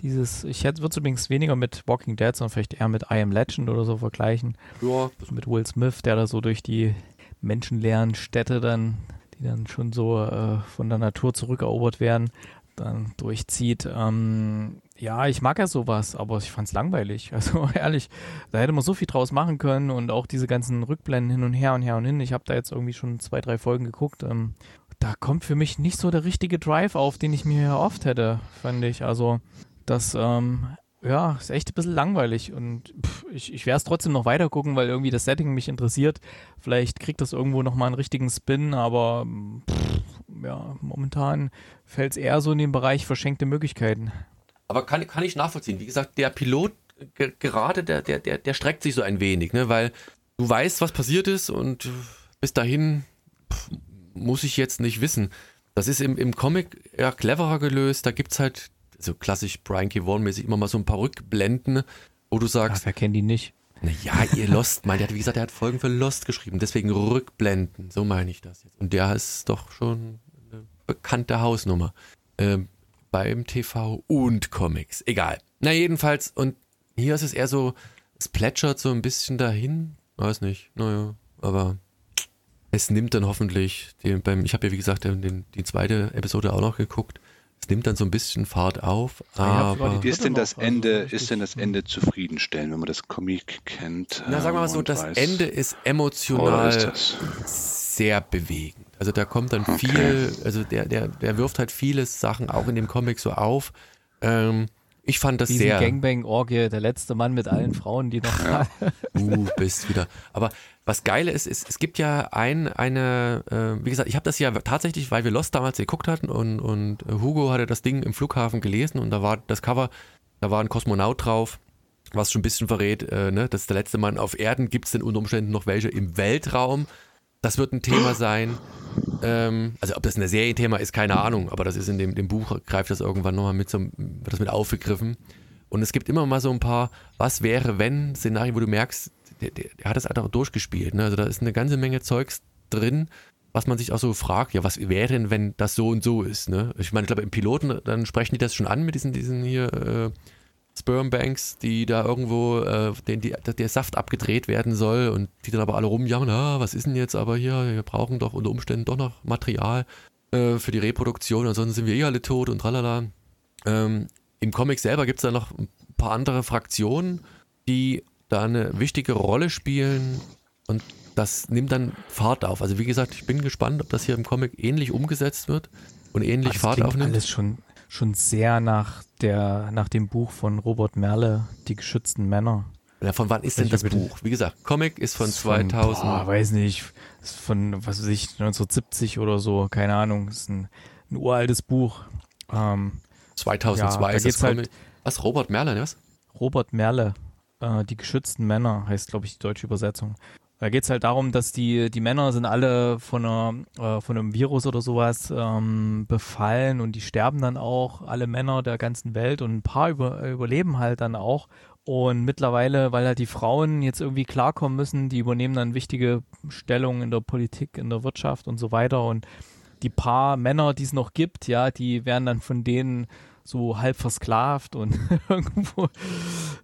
Dieses, ich hätte es übrigens weniger mit Walking Dead, sondern vielleicht eher mit I Am Legend oder so vergleichen. Ja. Mit Will Smith, der da so durch die menschenleeren Städte dann die dann schon so äh, von der Natur zurückerobert werden, dann durchzieht. Ähm, ja, ich mag ja sowas, aber ich fand es langweilig. Also ehrlich, da hätte man so viel draus machen können und auch diese ganzen Rückblenden hin und her und her und hin. Ich habe da jetzt irgendwie schon zwei, drei Folgen geguckt. Ähm, da kommt für mich nicht so der richtige Drive auf, den ich mir oft hätte, fand ich. Also das ähm, ja, ist echt ein bisschen langweilig und pff, ich, ich werde es trotzdem noch weiter gucken, weil irgendwie das Setting mich interessiert. Vielleicht kriegt das irgendwo nochmal einen richtigen Spin, aber pff, ja, momentan fällt es eher so in den Bereich verschenkte Möglichkeiten. Aber kann, kann ich nachvollziehen. Wie gesagt, der Pilot gerade, der, der, der, der streckt sich so ein wenig, ne? weil du weißt, was passiert ist und bis dahin pff, muss ich jetzt nicht wissen. Das ist im, im Comic ja cleverer gelöst. Da gibt es halt so klassisch Brian K. Vaughan-mäßig immer mal so ein paar Rückblenden, wo du sagst. Ach, wer kennt die nicht? Naja, ihr Lost, mein, der hat, wie gesagt, der hat Folgen für Lost geschrieben, deswegen Rückblenden, so meine ich das jetzt. Und der ist doch schon eine bekannte Hausnummer. Ähm, beim TV und Comics. Egal. Na, jedenfalls, und hier ist es eher so, es plätschert so ein bisschen dahin. Weiß nicht, naja, aber es nimmt dann hoffentlich, den, beim, ich habe ja wie gesagt den, die zweite Episode auch noch geguckt, es nimmt dann so ein bisschen Fahrt auf, aber ist denn das Ende, ist denn das Ende zufriedenstellend, wenn man das Comic kennt? Na, sagen wir mal so, das weiß, Ende ist emotional ist sehr bewegend. Also da kommt dann okay. viel, also der, der, der wirft halt viele Sachen auch in dem Comic so auf. Ähm, ich fand das Diesen sehr. Gangbang-Orgie, der letzte Mann mit allen Frauen, die noch. Ja. uh, bist wieder. Aber was geil ist, ist, es gibt ja ein, eine, äh, wie gesagt, ich habe das ja tatsächlich, weil wir Lost damals geguckt hatten und, und Hugo hatte das Ding im Flughafen gelesen und da war das Cover, da war ein Kosmonaut drauf, was schon ein bisschen verrät, äh, ne, das ist der letzte Mann auf Erden, gibt es denn unter Umständen noch welche im Weltraum? Das wird ein Thema sein. Ähm, also ob das ein Serienthema ist, keine Ahnung, aber das ist in dem, dem Buch, greift das irgendwann nochmal mit so, wird das mit aufgegriffen. Und es gibt immer mal so ein paar, was wäre, wenn Szenarien, wo du merkst, der, der, der hat das einfach durchgespielt. Ne? Also da ist eine ganze Menge Zeugs drin, was man sich auch so fragt, ja, was wäre denn, wenn das so und so ist, ne? Ich meine, ich glaube, im Piloten, dann sprechen die das schon an mit diesen, diesen hier äh, Spermbanks, die da irgendwo, äh, den, die, der Saft abgedreht werden soll und die dann aber alle rumjammern, ah, was ist denn jetzt aber hier, wir brauchen doch unter Umständen doch noch Material äh, für die Reproduktion, ansonsten sind wir eh alle tot und tralala. Ähm, Im Comic selber gibt es da noch ein paar andere Fraktionen, die da eine wichtige Rolle spielen und das nimmt dann Fahrt auf. Also wie gesagt, ich bin gespannt, ob das hier im Comic ähnlich umgesetzt wird und ähnlich das Fahrt aufnimmt. Alles schon, schon sehr nach der, nach dem Buch von Robert Merle, Die geschützten Männer. Ja, von wann ist denn das Buch? Wie gesagt, Comic ist von 2000. Von, boah, weiß nicht, ist von, was weiß ich, 1970 oder so, keine Ahnung, ist ein, ein uraltes Buch. Ähm, 2002 ja, ist das Comic. Halt, was, Robert Merle, was? Robert Merle, äh, die geschützten Männer, heißt, glaube ich, die deutsche Übersetzung. Da geht es halt darum, dass die, die Männer sind alle von, einer, äh, von einem Virus oder sowas ähm, befallen und die sterben dann auch, alle Männer der ganzen Welt und ein paar über, überleben halt dann auch. Und mittlerweile, weil halt die Frauen jetzt irgendwie klarkommen müssen, die übernehmen dann wichtige Stellungen in der Politik, in der Wirtschaft und so weiter. Und die paar Männer, die es noch gibt, ja, die werden dann von denen so halb versklavt und irgendwo,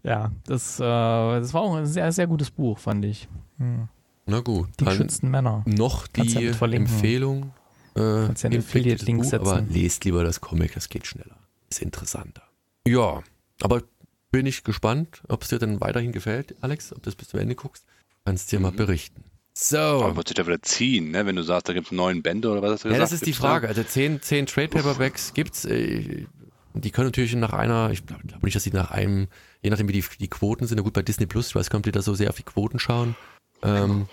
ja, das, äh, das war auch ein sehr, sehr gutes Buch, fand ich. Hm. Na gut. Die geschützten Männer. Noch die ja Empfehlung. Äh, Kannst ja einen Affiliate-Link setzen. Aber lest lieber das Comic, das geht schneller. Ist interessanter. Ja, aber bin ich gespannt, ob es dir dann weiterhin gefällt, Alex, ob du es bis zum Ende guckst. Kannst dir mhm. mal berichten. So. Aber wird sich da wieder ziehen, ne? wenn du sagst, da gibt es neun Bände oder was hast du ja, gesagt? das ist die Frage. Da? Also zehn, zehn Trade Paperbacks gibt es. Äh, die können natürlich nach einer, ich glaube glaub nicht, dass sie nach einem, je nachdem wie die, die Quoten sind, na gut, bei Disney Plus, ich weiß gar nicht, ob die da so sehr auf die Quoten schauen. Ähm,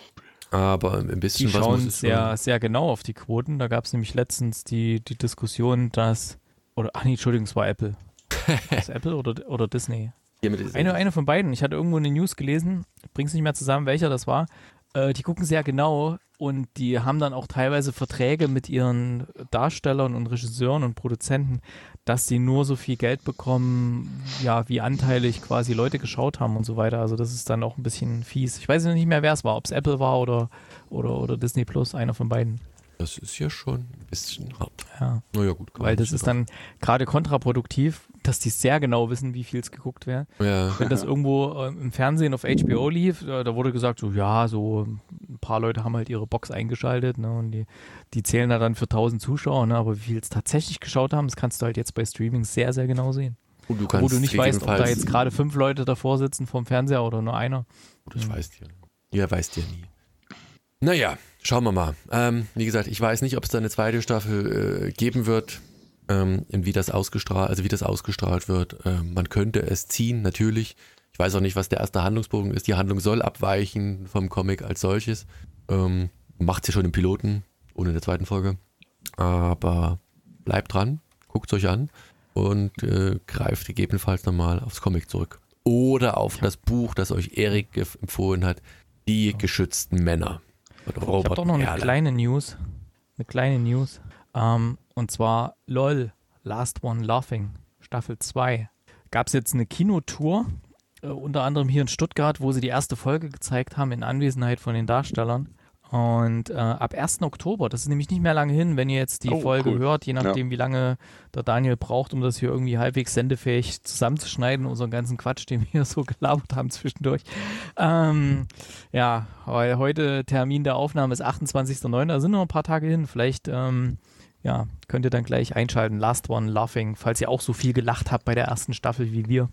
aber ein bisschen die was schauen sehr, sehr genau auf die Quoten. Da gab es nämlich letztens die, die Diskussion, dass, oder, ach nee, Entschuldigung, es war Apple. Was Apple oder, oder Disney? Eine, eine von beiden. Ich hatte irgendwo eine News gelesen, bring's nicht mehr zusammen, welcher das war. Äh, die gucken sehr genau und die haben dann auch teilweise Verträge mit ihren Darstellern und Regisseuren und Produzenten, dass sie nur so viel Geld bekommen, ja, wie anteilig quasi Leute geschaut haben und so weiter. Also das ist dann auch ein bisschen fies. Ich weiß nicht mehr, wer es war, ob es Apple war oder, oder, oder Disney Plus, einer von beiden. Das ist ja schon ein bisschen hart. Ja. Naja, gut. Weil das ist dann gerade kontraproduktiv, dass die sehr genau wissen, wie viel es geguckt wäre. Ja. Wenn das irgendwo äh, im Fernsehen auf HBO lief, äh, da wurde gesagt, so ja, so ein paar Leute haben halt ihre Box eingeschaltet ne, und die, die zählen da dann für 1000 Zuschauer. Ne, aber wie viel es tatsächlich geschaut haben, das kannst du halt jetzt bei Streaming sehr, sehr genau sehen. Und du Wo du nicht weißt, ob da jetzt gerade fünf Leute davor sitzen vom Fernseher oder nur einer. Das weißt ihr. Ihr weißt ja nie. Naja, schauen wir mal. Ähm, wie gesagt, ich weiß nicht, ob es da eine zweite Staffel äh, geben wird. Ähm, wie das ausgestrahlt, also wie das ausgestrahlt wird. Ähm, man könnte es ziehen, natürlich. Ich weiß auch nicht, was der erste Handlungsbogen ist. Die Handlung soll abweichen vom Comic als solches. Ähm, Macht sie schon im Piloten, ohne in der zweiten Folge. Aber bleibt dran, guckt euch an und äh, greift gegebenenfalls nochmal aufs Comic zurück. Oder auf das Buch, das euch Erik empfohlen hat, Die geschützten Männer. Ich habe doch noch eine Erler. kleine News. Eine kleine News. Ähm, und zwar LOL, Last One Laughing, Staffel 2. Gab es jetzt eine Kinotour, äh, unter anderem hier in Stuttgart, wo sie die erste Folge gezeigt haben in Anwesenheit von den Darstellern. Und äh, ab 1. Oktober, das ist nämlich nicht mehr lange hin, wenn ihr jetzt die Oh, Folge cool. hört, je nachdem, wie lange der Daniel braucht, um das hier irgendwie halbwegs sendefähig zusammenzuschneiden, unseren ganzen Quatsch, den wir hier so gelabert haben zwischendurch. Ähm, ja, weil heute Termin der Aufnahme ist 28.09., da sind noch ein paar Tage hin. Vielleicht ähm, ja, könnt ihr dann gleich einschalten. Last One Laughing, falls ihr auch so viel gelacht habt bei der ersten Staffel wie wir.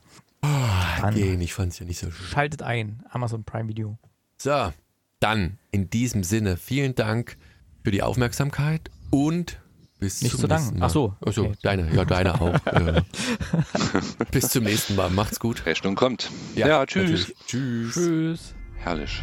Dann Gehen, ich fand es ja nicht so schön. schaltet ein, Amazon Prime Video. So, dann in diesem Sinne vielen Dank für die Aufmerksamkeit und bis Nicht zum zu nächsten Mal. Ach so, Ach so okay. deine, ja, deine auch. ja. bis zum nächsten Mal. Macht's gut. Rechnung kommt. Ja, tschüss. natürlich. Tschüss. Tschüss. Herrlich.